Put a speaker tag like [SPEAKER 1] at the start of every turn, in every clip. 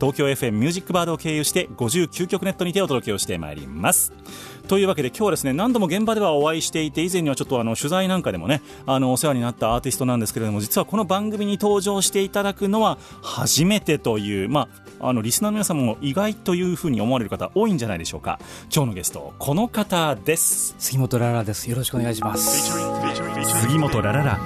[SPEAKER 1] 東京 FM ミュージックバードを経由して59曲ネットにてお届けをしてまいります。というわけで今日はですね何度も現場ではお会いしていて以前にはちょっとあの取材なんかでもねあのお世話になったアーティストなんですけれども実はこの番組に登場していただくのは初めてというまああのリスナーの皆さんも意外というふうに思われる方多いんじゃないでしょうか。今日のゲストこの方です。
[SPEAKER 2] 杉本ララです。よろしくお願いします。
[SPEAKER 1] 杉本ラララ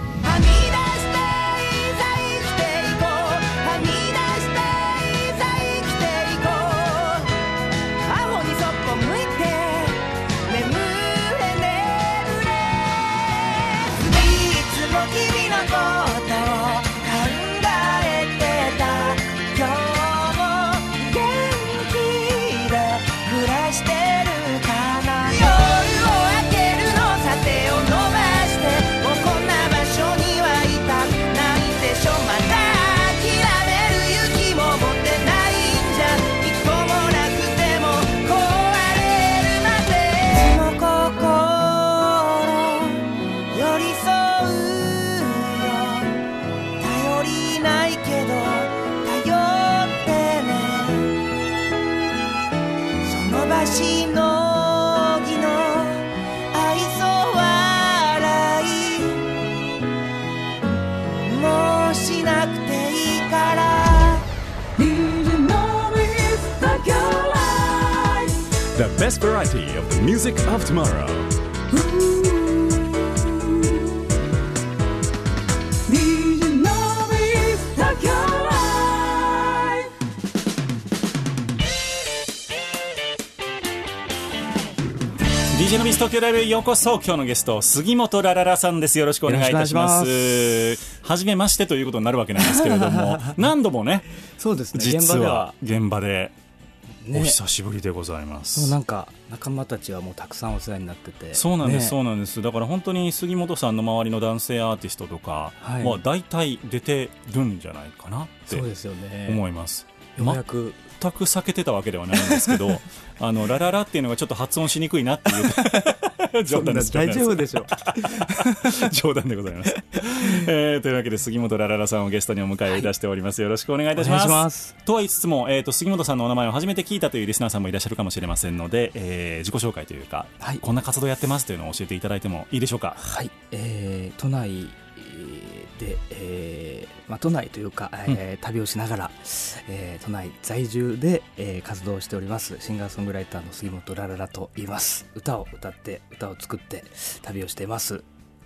[SPEAKER 1] best variety of the music of tomorrow.
[SPEAKER 3] DJ のビス東京ライブへようこそ。今日のゲスト杉本ラララさんです。よろしくお願いいたします。初めましてということになるわけなんですけれども。何度もね。
[SPEAKER 2] そうですね。現
[SPEAKER 3] 実は。
[SPEAKER 2] 場では
[SPEAKER 3] 現場でお
[SPEAKER 2] ね
[SPEAKER 3] 久しぶりでございます、
[SPEAKER 2] なんか仲間たちはもうたくさんお世話になってて。
[SPEAKER 3] そうなんです、
[SPEAKER 2] ね。
[SPEAKER 3] そうなんです。だから本当に杉本さんの周りの男性アーティストとか
[SPEAKER 2] はい。
[SPEAKER 3] は大体出てるんじゃないかなって思います、
[SPEAKER 2] ようやく。
[SPEAKER 3] 全く避けてたわけではないんですけど あのラララっていうのがちょっと発音しにくいなっていう 冗談です。
[SPEAKER 2] 大丈夫でしょ
[SPEAKER 3] 冗談でございます、えーというわけで杉本ラララさんをゲストにお迎えいたしております、よろしくお願いいたします。とは言いつつも、えー、と杉本さんのお名前を初めて聞いたというリスナーさんもいらっしゃるかもしれませんので、えー自己紹介というか、
[SPEAKER 2] はい。
[SPEAKER 3] こんな活動やってますというのを教えていただいてもいいでしょうか？
[SPEAKER 2] はい、えー都内で、えーまあ、都内というか、えー旅をしながら、えー都内在住で、えー活動しておりますシンガーソングライターの杉本ラララと言います。歌を歌って歌を作って旅をしています。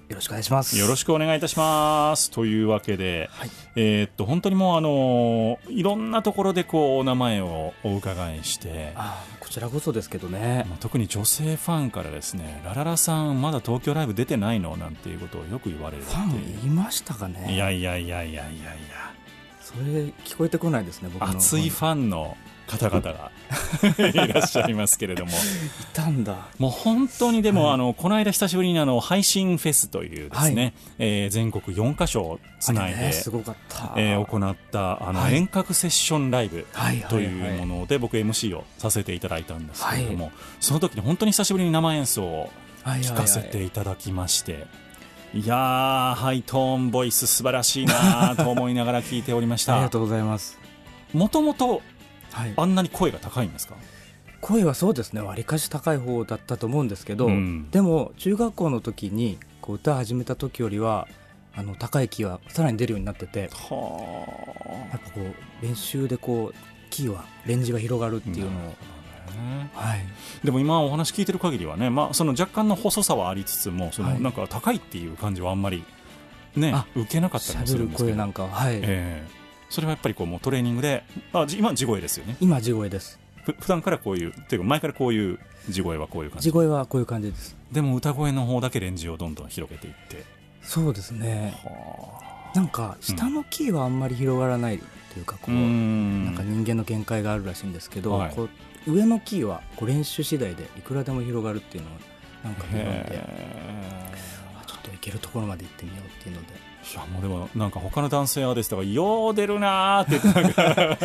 [SPEAKER 2] よろしくお願いします。
[SPEAKER 3] よろしくお願いいたします。というわけで、
[SPEAKER 2] はい。
[SPEAKER 3] えーっと本当にもうあのーいろんなところでこうお名前をお伺いして
[SPEAKER 2] ちらこそですけどね。
[SPEAKER 3] まあ特に女性ファンからですねラララさんまだ東京ライブ出てないのなんていうことをよく言われる
[SPEAKER 2] ファン
[SPEAKER 3] い
[SPEAKER 2] ましたかね？
[SPEAKER 3] いやいやいやいやいやい
[SPEAKER 2] それ聞こえてこないですね僕
[SPEAKER 3] 熱いファンの方々が いらっしゃいますけれども。
[SPEAKER 2] いたんだ。
[SPEAKER 3] もう本当にでも、あのこの間久しぶりにあの配信フェスというですね、えー全国4カ所つないで、
[SPEAKER 2] ねすごかった、
[SPEAKER 3] えー行ったあの、
[SPEAKER 2] はい。
[SPEAKER 3] 遠隔セッションライブ
[SPEAKER 2] はいはいはい。
[SPEAKER 3] というもので僕 MC をさせていただいたんですけれども、
[SPEAKER 2] は
[SPEAKER 3] その時に本当に久しぶりに生演奏を
[SPEAKER 2] はいはいはい。
[SPEAKER 3] 聞かせていただきまして。いやーハイトーンボイス素晴らしいなと思いながら聞いておりました。
[SPEAKER 2] ありがとうございます、
[SPEAKER 3] もともと
[SPEAKER 2] はい、
[SPEAKER 3] あんなに声が高いんですか？
[SPEAKER 2] 声はそうですねわりかし高い方だったと思うんですけど、
[SPEAKER 3] うん。
[SPEAKER 2] でも中学校の時にこう歌始めた時よりはあの高いキーはさらに出るようになってて
[SPEAKER 3] は
[SPEAKER 2] やっぱこう練習でこうキーはレンジが広がるっていうのを、
[SPEAKER 3] あ
[SPEAKER 2] はい、
[SPEAKER 3] でも今お話聞いてる限りはね、まあ、その若干の細さはありつつもその
[SPEAKER 2] はい。
[SPEAKER 3] なんか高いっていう感じはあんまりね
[SPEAKER 2] あ
[SPEAKER 3] 受けなかったりもす
[SPEAKER 2] 喋る
[SPEAKER 3] るんですけど。
[SPEAKER 2] 声なんかは、はい、
[SPEAKER 3] ええそれはやっぱりこうもうトレーニングであじ今地声ですよね。
[SPEAKER 2] 今地声です。
[SPEAKER 3] ふ普段からこういうっていうか前からこういう地声はこういう感じ。
[SPEAKER 2] 地声はこういう感じです。
[SPEAKER 3] でも歌声の方だけレンジをどんどん広げていって。
[SPEAKER 2] そうですね。
[SPEAKER 3] は
[SPEAKER 2] なんか下のキーはあんまり広がらないというかこ
[SPEAKER 3] う
[SPEAKER 2] う、
[SPEAKER 3] ん。
[SPEAKER 2] なんか人間の限界があるらしいんですけど、
[SPEAKER 3] はい。
[SPEAKER 2] こう上のキーはこう練習次第でいくらでも広がるっていうのをなんか読んでちょっといけるところまで行ってみようっていうので。
[SPEAKER 3] ーいやもうでもなんか他の男性アーティストが「よう出るな」って言ってなんか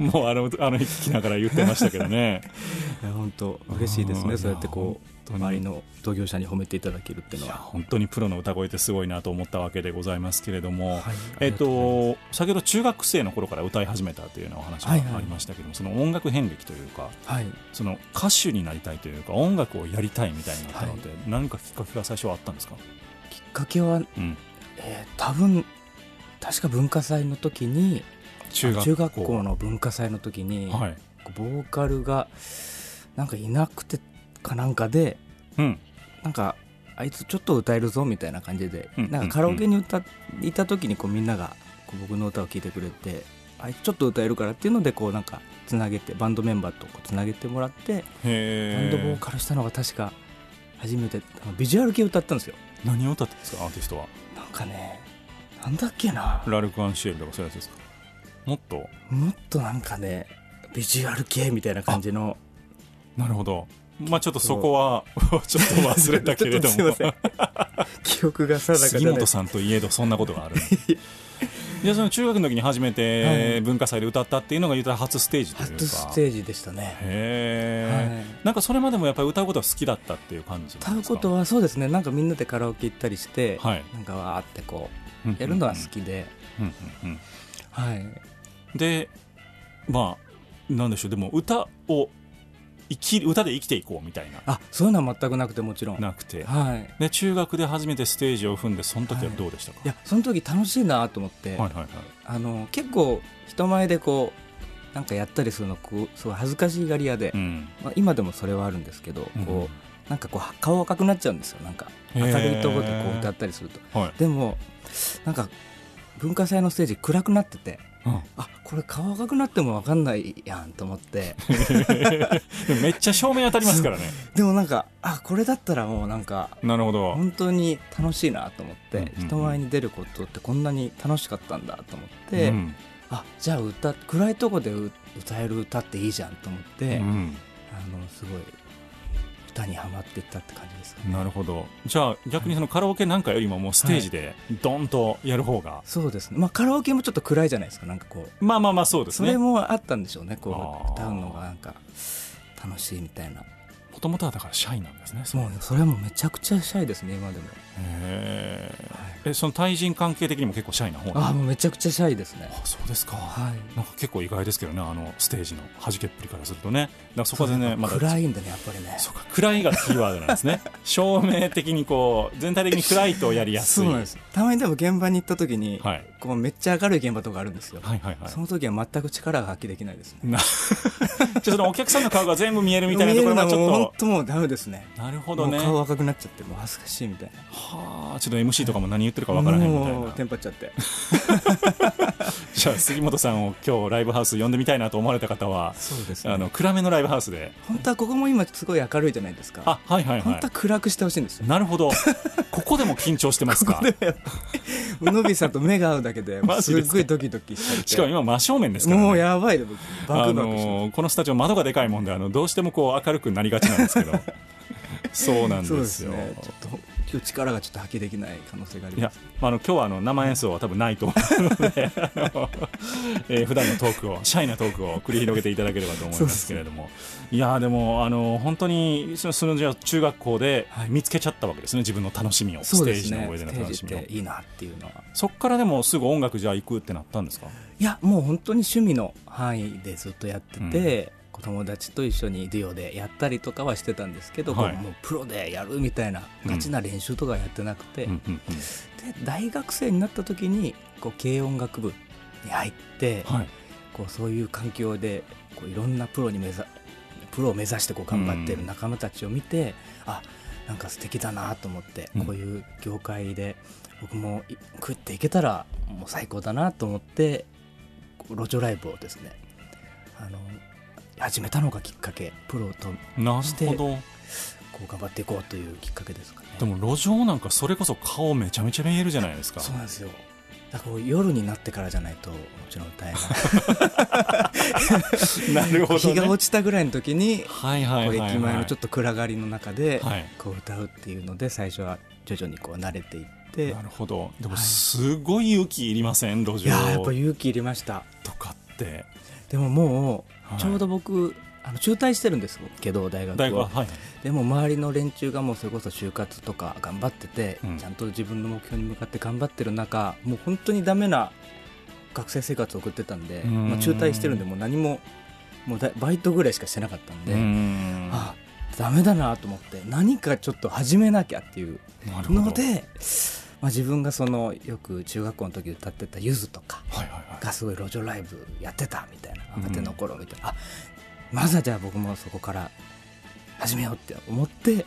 [SPEAKER 3] もうあのあの聞きながら言ってましたけどね。
[SPEAKER 2] いや本当嬉しいです
[SPEAKER 3] うん
[SPEAKER 2] ねそうやってこう周りの同業者に褒めていただけるっていうのは。
[SPEAKER 3] 本当にプロの歌声ってすごいなと思ったわけでございますけれども、
[SPEAKER 2] はい
[SPEAKER 3] えっ
[SPEAKER 2] と
[SPEAKER 3] 先ほど中学生の頃から歌い始めたというようなお話が
[SPEAKER 2] はいはい
[SPEAKER 3] ありましたけども、その音楽遍歴というか
[SPEAKER 2] はい。
[SPEAKER 3] その歌手になりたいというか音楽をやりたいみたいになったのって、何かきっかけが最初はあったんですか、
[SPEAKER 2] きっかけは、
[SPEAKER 3] うん、
[SPEAKER 2] えー多分確か文化祭の時に
[SPEAKER 3] 中学
[SPEAKER 2] 校。の文化祭の時に、
[SPEAKER 3] はい、
[SPEAKER 2] ボーカルがなんかいなくてかなんかで
[SPEAKER 3] うん、
[SPEAKER 2] なんかあいつちょっと歌えるぞみたいな感じで、
[SPEAKER 3] うん。
[SPEAKER 2] なんかカラオケに歌いた時にこうみんながこう僕の歌を聴いてくれてあいつちょっと歌えるからっていうのでこうなんかつなげてバンドメンバーとつなげてもらってバ
[SPEAKER 3] へ
[SPEAKER 2] ンドボーカルしたのが確か初めてビジュアル系歌ったんですよ。
[SPEAKER 3] 何を歌ってるんですかアーティストは
[SPEAKER 2] かねなんだっけな。
[SPEAKER 3] ラルク・アンシエルとかそういうやつですか？もっと？
[SPEAKER 2] もっとなんかねビジュアル系みたいな感じの。
[SPEAKER 3] なるほど。まあちょっとそこはちょっと忘れたけれども。
[SPEAKER 2] 記憶が定かじ
[SPEAKER 3] 杉
[SPEAKER 2] ゃない。
[SPEAKER 3] 本さんといえどそんなことがある じゃあその中学の時に初め
[SPEAKER 2] は
[SPEAKER 3] て
[SPEAKER 2] い。
[SPEAKER 3] 文化祭で歌ったっていうのが言ったら初ステージというか。
[SPEAKER 2] 初ステージでしたね。
[SPEAKER 3] へえ、
[SPEAKER 2] はい。
[SPEAKER 3] なんかそれまでもやっぱり歌うことは好きだったっていう感じ
[SPEAKER 2] 歌う
[SPEAKER 3] なんですか？
[SPEAKER 2] ことはそうですね。なんかみんなでカラオケ行ったりして、
[SPEAKER 3] はい。
[SPEAKER 2] なんかわーってこ
[SPEAKER 3] うん
[SPEAKER 2] うやるのは好きで、
[SPEAKER 3] うんうんうん。
[SPEAKER 2] はい。
[SPEAKER 3] でまあなんでしょう。でも歌を生き歌で生きていこうみたいな。
[SPEAKER 2] あそういうのは全くなくてもちろん。
[SPEAKER 3] なくて。
[SPEAKER 2] はい。
[SPEAKER 3] で中学で初めてステージを踏んでその時はどうでしたか、
[SPEAKER 2] いやその時楽しいなと思って、
[SPEAKER 3] はいはいはい。
[SPEAKER 2] あの結構人前でこうなんかやったりするのこうすごい恥ずかしがり屋で、
[SPEAKER 3] うん。
[SPEAKER 2] まあ、今でもそれはあるんですけど、
[SPEAKER 3] うん
[SPEAKER 2] こうなんかこう顔赤くなっちゃうんですよ。なんか
[SPEAKER 3] へ
[SPEAKER 2] 明
[SPEAKER 3] ー
[SPEAKER 2] るいところでこう歌ったりすると。
[SPEAKER 3] はい、
[SPEAKER 2] でもなんか文化祭のステージ暗くなってて
[SPEAKER 3] うん。
[SPEAKER 2] あこれ顔赤くなっても分かんないやんと思って。
[SPEAKER 3] めっちゃ照明当たりますからね。
[SPEAKER 2] でもなんかあこれだったらもうなんか
[SPEAKER 3] なるほど。
[SPEAKER 2] 本当に楽しいなと思って、
[SPEAKER 3] うんうんうん。
[SPEAKER 2] 人前に出ることってこんなに楽しかったんだと思って、
[SPEAKER 3] うん。
[SPEAKER 2] あじゃあ歌暗いとこでう歌える歌っていいじゃんと思って、
[SPEAKER 3] うん。
[SPEAKER 2] あのすごい歌にはまっていったって感じですかね。
[SPEAKER 3] なるほど。じゃあ逆にそのカラオケなんかよりももうステージでドンとやる方が、
[SPEAKER 2] そうですね。まあカラオケもちょっと暗いじゃないですか。なんかこう
[SPEAKER 3] まあまあまあそうです
[SPEAKER 2] そ
[SPEAKER 3] ね。も
[SPEAKER 2] れもあったんでしょうね。こう歌うのがなんか楽しいみたいな
[SPEAKER 3] ともとはだからシャイなんですね
[SPEAKER 2] もうそれはもうめちゃくちゃシャイですね今でも。
[SPEAKER 3] へー。えその対人関係的にも結構シャイな方
[SPEAKER 2] ああもうめちゃくちゃシャイですね。
[SPEAKER 3] あそうですか、
[SPEAKER 2] はい。
[SPEAKER 3] なんか結構意外ですけどねあのステージの弾けっぷりからするとね。だからそこは全然まだ
[SPEAKER 2] 暗いんだねやっぱりね。
[SPEAKER 3] そうか暗いがキーワードなんですね。照明的にこう全体的に暗いとやりやすい。
[SPEAKER 2] そうなんです。たまにでも現場に行った時に、
[SPEAKER 3] はい
[SPEAKER 2] こうめっちゃ明るい現場とかあるんですよ、
[SPEAKER 3] はいはいはい。
[SPEAKER 2] その時は全く力が発揮できないですね。
[SPEAKER 3] なじゃあそのお客さんの顔が全部見えるみたいなところがちょっ
[SPEAKER 2] 本当もうダメですね。
[SPEAKER 3] となるほどね。
[SPEAKER 2] 顔赤くなっちゃってもう恥ずかしいみたいな。
[SPEAKER 3] はあちょっと MC とかも何言ってるかわからへんみたいな。
[SPEAKER 2] もうテンパっちゃって
[SPEAKER 3] じゃあ杉本さんを今日ライブハウス呼んでみたいなと思われた方は
[SPEAKER 2] そうですね。
[SPEAKER 3] あの暗めのライブハウスで。
[SPEAKER 2] 本当はここも今すごい明るいじゃないですか。
[SPEAKER 3] あはいはい
[SPEAKER 2] 本
[SPEAKER 3] は
[SPEAKER 2] 当は暗くしてほしいんです
[SPEAKER 3] なるほど。ここでも緊張してますか？
[SPEAKER 2] でもやっぱりのびさんと目が合うだけで
[SPEAKER 3] す
[SPEAKER 2] っごいドキドキし
[SPEAKER 3] かも今真正面ですから、ね、
[SPEAKER 2] もうやばいバ
[SPEAKER 3] あ
[SPEAKER 2] クバクして
[SPEAKER 3] このスタジオ窓がでかいもんであのどうしてもこう明るくなりがちなんですけどそうなんで
[SPEAKER 2] ですす
[SPEAKER 3] よ
[SPEAKER 2] ね。ちょっと今日力がちょっと発揮できない可能性があり
[SPEAKER 3] いや
[SPEAKER 2] ます
[SPEAKER 3] あの今日はあの生演奏は多分ないと思うので、えー普段のトークをシャイなトークを繰り広げていただければと思いますけれども、いやーでもあの本当にそのそのじゃあ中学校で
[SPEAKER 2] はい。
[SPEAKER 3] 見つけちゃったわけですね。自分の楽しみを
[SPEAKER 2] そう
[SPEAKER 3] ステージの上での楽しみを。
[SPEAKER 2] いいなっていうのは。
[SPEAKER 3] そっからでもすぐ音楽じゃあ行くってなったんですか？
[SPEAKER 2] いやもう本当に趣味の範囲でずっとやってて、子友達と一緒にデュオでやったりとかはしてたんですけど、
[SPEAKER 3] はい。
[SPEAKER 2] もうプロでやるみたいなガチな練習とかはやってなくて、
[SPEAKER 3] うんうんうん。
[SPEAKER 2] で大学生になった時にこう軽音楽部に入って、
[SPEAKER 3] はい。
[SPEAKER 2] こうそういう環境でこういろんなプロに目ざプロを目指してこう頑張ってる仲間たちを見て、あなんか素敵だなと思って、
[SPEAKER 3] うん。
[SPEAKER 2] こういう業界で僕もい食っていけたらもう最高だなと思って路上ライブをですねあの始めたのがきっかけプロと
[SPEAKER 3] な
[SPEAKER 2] して
[SPEAKER 3] るほど。
[SPEAKER 2] こう頑張っていこうというきっかけですかね。
[SPEAKER 3] でも路上なんかそれこそ顔めちゃめちゃ見えるじゃないですか。
[SPEAKER 2] そうなんですよ。だから夜になってからじゃないともちろん大変。
[SPEAKER 3] なるほど、ね、
[SPEAKER 2] 日が落ちたぐらいの時に
[SPEAKER 3] はいはいはい、はい、
[SPEAKER 2] こう駅前のちょっと暗がりの中で
[SPEAKER 3] はい。
[SPEAKER 2] こう歌うっていうので最初は徐々にこう慣れていって。
[SPEAKER 3] なるほど。でも
[SPEAKER 2] はい
[SPEAKER 3] すごい勇気いりません？路
[SPEAKER 2] いやーやっぱ
[SPEAKER 3] 上
[SPEAKER 2] 勇気いりました。
[SPEAKER 3] とかって
[SPEAKER 2] でもも
[SPEAKER 3] はいう
[SPEAKER 2] ちょうど僕、あの中退してるんですけど大学
[SPEAKER 3] ははい。
[SPEAKER 2] でも周りの連中がもうそれこそ就活とか頑張ってて、
[SPEAKER 3] うん。
[SPEAKER 2] ちゃんと自分の目標に向かって頑張ってる中もう本当にダメな学生生活を送ってたんで、
[SPEAKER 3] うん。
[SPEAKER 2] まあ、中退してるんでもう何ももうだバイトぐらいしかしてなかったんで、あダメだなと思って何かちょっと始めなきゃっていうので、まあ、自分がそのよく中学校の時歌ってたゆずとか
[SPEAKER 3] はいはいはい。
[SPEAKER 2] がすごい路上ライブやってたみたいな若手の頃みたいな、あまずはじゃあ僕もそこから始めようって思って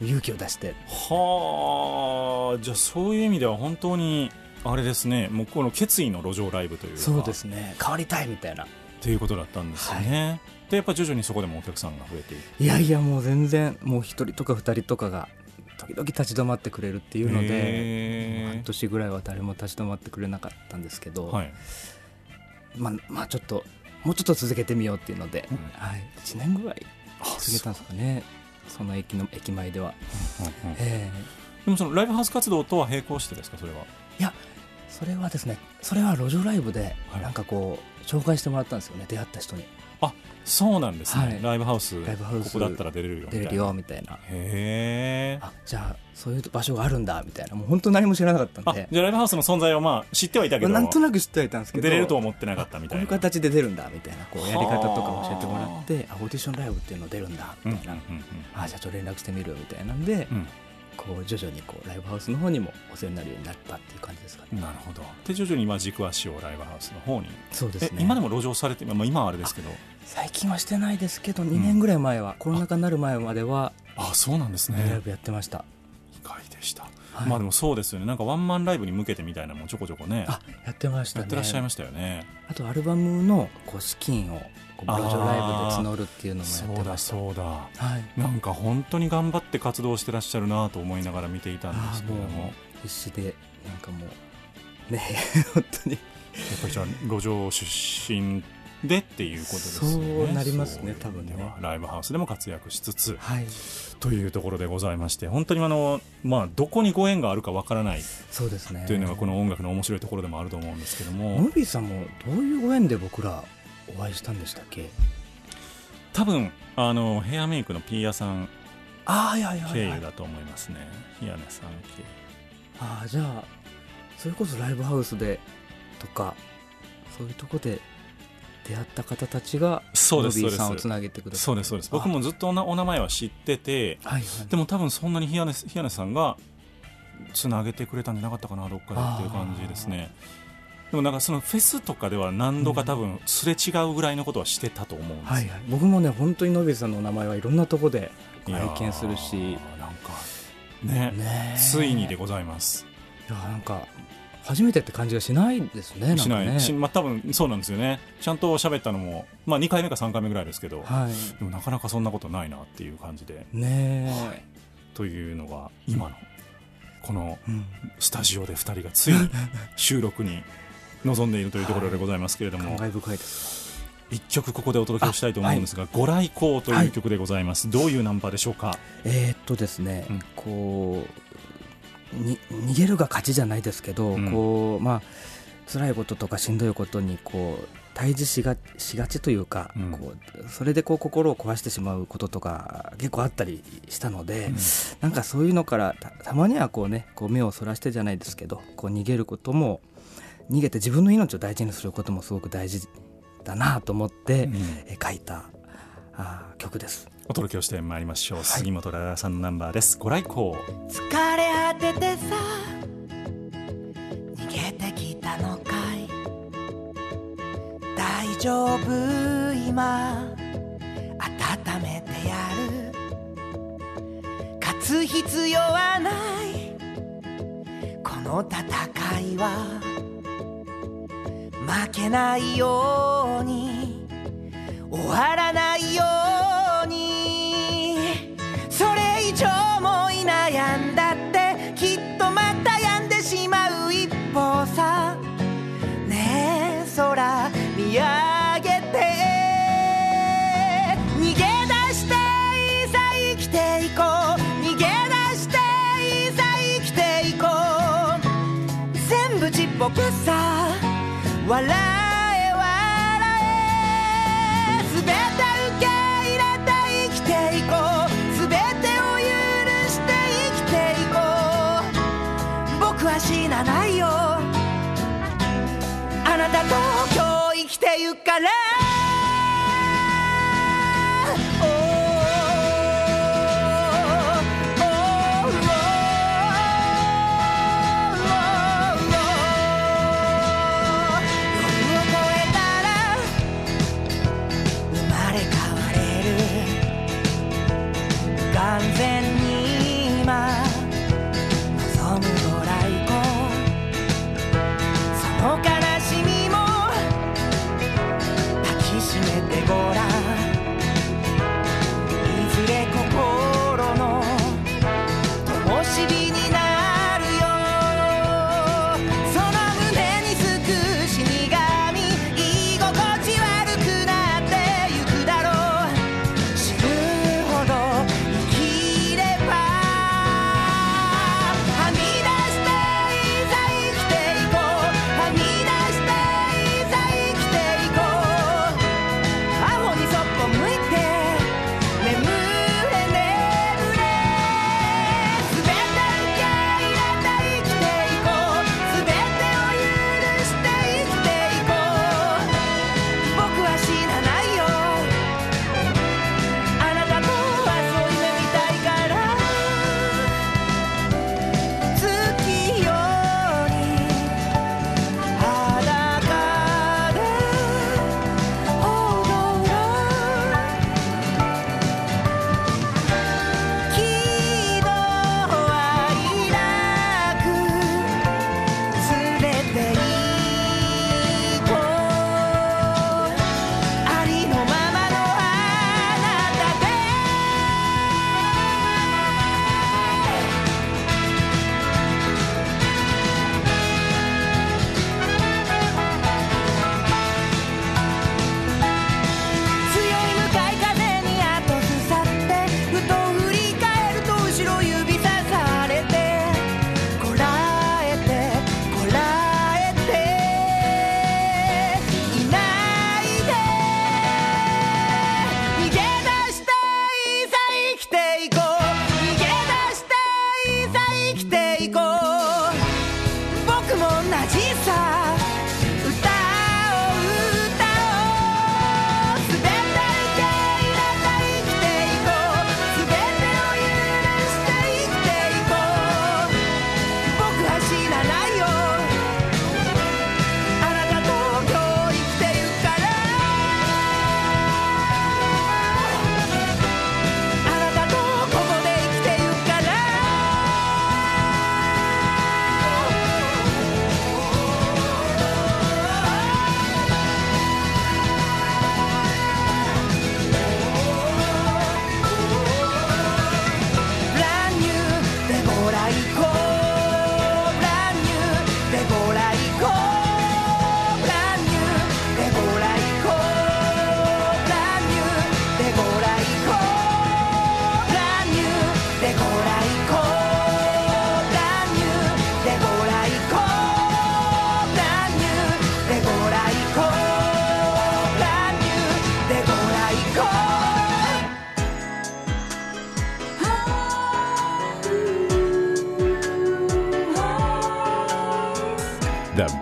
[SPEAKER 2] 勇気を出して。
[SPEAKER 3] はあじゃあそういう意味では本当にあれですねもうこの決意の路上ライブというか。
[SPEAKER 2] そうですね。変わりたいみたいな。
[SPEAKER 3] っていうことだったんですよね、でやっぱ徐々にそこでもお客さんが増えていく
[SPEAKER 2] いやいやもう全然もう一人とか二人とかが時々立ち止まってくれるっていうので半年ぐらいは誰も立ち止まってくれなかったんですけど、
[SPEAKER 3] はい。
[SPEAKER 2] まあ、まあちょっともうちょっと続けてみようっていうので、
[SPEAKER 3] うん。
[SPEAKER 2] はい、1年ぐらい
[SPEAKER 3] あ
[SPEAKER 2] 続けたんですかね。その駅の駅前では、
[SPEAKER 3] うんうん
[SPEAKER 2] え
[SPEAKER 3] でもそのライブハウス活動とは並行してですかそれは？
[SPEAKER 2] えいやそれはですねそれは路上ライブで
[SPEAKER 3] はい。
[SPEAKER 2] なんかこう紹介してもらったんですよね出会った人に
[SPEAKER 3] そうなんですね、
[SPEAKER 2] はい。
[SPEAKER 3] ライブハウス
[SPEAKER 2] ライブハウス
[SPEAKER 3] ここだったら出れるよみたいな。
[SPEAKER 2] 出れるよみたいな。
[SPEAKER 3] へえ
[SPEAKER 2] あじゃあそういう場所があるんだみたいな。もう本当何も知らなかったん
[SPEAKER 3] あ
[SPEAKER 2] で
[SPEAKER 3] じゃあライブハウスの存在はまあ知ってはいたけど。
[SPEAKER 2] なんとなく知ってはいたんですけど。
[SPEAKER 3] 出れるとは思ってなかったみたいな。
[SPEAKER 2] こういう形で出るんだみたいな。こうやり方とか教えてもら
[SPEAKER 3] は
[SPEAKER 2] ってあオーディションライブっていうの出るんだ
[SPEAKER 3] うん
[SPEAKER 2] みたいな、
[SPEAKER 3] うんうん。
[SPEAKER 2] あじゃあちょっと連絡してみるみたいなんで、
[SPEAKER 3] うん
[SPEAKER 2] こう徐々にこうライブハウスの方にもお世話になるようになったっていう感じですかね。
[SPEAKER 3] なるほど。で徐々に今軸足をライブハウスの方に。
[SPEAKER 2] そうですね。
[SPEAKER 3] え今でも路上されて、まあ、今はあれですけど。
[SPEAKER 2] 最近はしてないですけど2年ぐらい前は、コロナ禍になる前までは
[SPEAKER 3] あそうなんですね。
[SPEAKER 2] ライブやってました、
[SPEAKER 3] 意外でした、
[SPEAKER 2] はい。
[SPEAKER 3] まあでもそうですよね。なんかワンマンライブに向けてみたいなのもちょこちょこね。
[SPEAKER 2] あやってましたね。
[SPEAKER 3] やってらっしゃいましたよね。
[SPEAKER 2] あとアルバムのこう資金を路上ライブで募るっていうのもや
[SPEAKER 3] そうだそうだ。
[SPEAKER 2] はい。
[SPEAKER 3] なんか本当に頑張って活動してらっしゃるなと思いながら見ていたんで
[SPEAKER 2] あ
[SPEAKER 3] すけれども。
[SPEAKER 2] 必死でなんかもうね 本当に。
[SPEAKER 3] やっぱりじゃあ路上出身でっていうことですよね。
[SPEAKER 2] そうなりますね多分ね。
[SPEAKER 3] ライブハウスでも活躍しつつ。
[SPEAKER 2] はい。
[SPEAKER 3] というところでございまして本当にあの、まあ、どこにご縁があるかわからない。
[SPEAKER 2] そうですね。
[SPEAKER 3] というのがこの音楽の面白いところでもあると思うんですけども。
[SPEAKER 2] ムービーさんもどういうご縁で僕らお会いしたんでしたっけ？
[SPEAKER 3] 多分あのヘアメイクのピーヤさん。
[SPEAKER 2] ああはいはいはい、
[SPEAKER 3] 経
[SPEAKER 2] はい、
[SPEAKER 3] 由だと思いますね。ヒヤネさん経由。
[SPEAKER 2] ああじゃあそれこそライブハウスでとかそういうとこで出会った方たちが
[SPEAKER 3] そうです
[SPEAKER 2] ムービーさん
[SPEAKER 3] そうです。
[SPEAKER 2] をつなげてくださ
[SPEAKER 3] そうですそうです。僕もずっとお名前は知ってて
[SPEAKER 2] はいはい。
[SPEAKER 3] でも多分そんなにヒヤネさんがつなげてくれたんじゃなかったかなどっかでっていう感じですね。でもなんかそのフェスとかでは何度か多分すれ違うぐらいのことはしてたと思うんですよ。
[SPEAKER 2] はいはい。僕もね本当にノビーさんのお名前はいろんなとこで拝見するし。
[SPEAKER 3] なんかね
[SPEAKER 2] ね。え
[SPEAKER 3] ついにでございます。
[SPEAKER 2] いやなんか初めてって感じがしないですね
[SPEAKER 3] しない、
[SPEAKER 2] ね
[SPEAKER 3] しまあ、多分そうなんですよね。ちゃんと喋ったのも、まあ、2回目か3回目ぐらいですけど、
[SPEAKER 2] はい。
[SPEAKER 3] でもなかなかそんなことないなっていう感じで。
[SPEAKER 2] ねえ、
[SPEAKER 3] というのが今のこの
[SPEAKER 2] うん。
[SPEAKER 3] スタジオで2人がついに 収録に臨んでいるというところでございますけれども、
[SPEAKER 2] 感慨深い。です
[SPEAKER 3] 一曲ここでお届けをしたいと思うんですが「ご来光」という曲でございます、どういうナンバーでしょうか？
[SPEAKER 2] えーっとですね、
[SPEAKER 3] うん。
[SPEAKER 2] こうに逃げるが勝ちじゃないですけど、
[SPEAKER 3] うん。
[SPEAKER 2] こうまあ辛いこととかしんどいことにこう対峙しがしがちというか、
[SPEAKER 3] うん。
[SPEAKER 2] こうそれでこう心を壊してしまうこととか結構あったりしたので、
[SPEAKER 3] うん。
[SPEAKER 2] なんかそういうのからたたまにはこうねこう目をそらしてじゃないですけどこう逃げることも逃げて自分の命を大事にすることもすごく大事だなと思って、
[SPEAKER 3] うん。
[SPEAKER 2] え書いたあー曲です。
[SPEAKER 3] お届けをしてまいりましょう、はい、杉本ララさんのナンバーです。ご来光。
[SPEAKER 4] 疲れ果ててさ逃げてきたのかい。大丈夫？今温めてやる。勝つ必要はない。この戦いは負けないように終わら呼さ笑え笑えすべて受け入れて生きていこう。すべてを許して生きていこう。僕は死なないよ。あなたと今日生きてゆか
[SPEAKER 1] れ。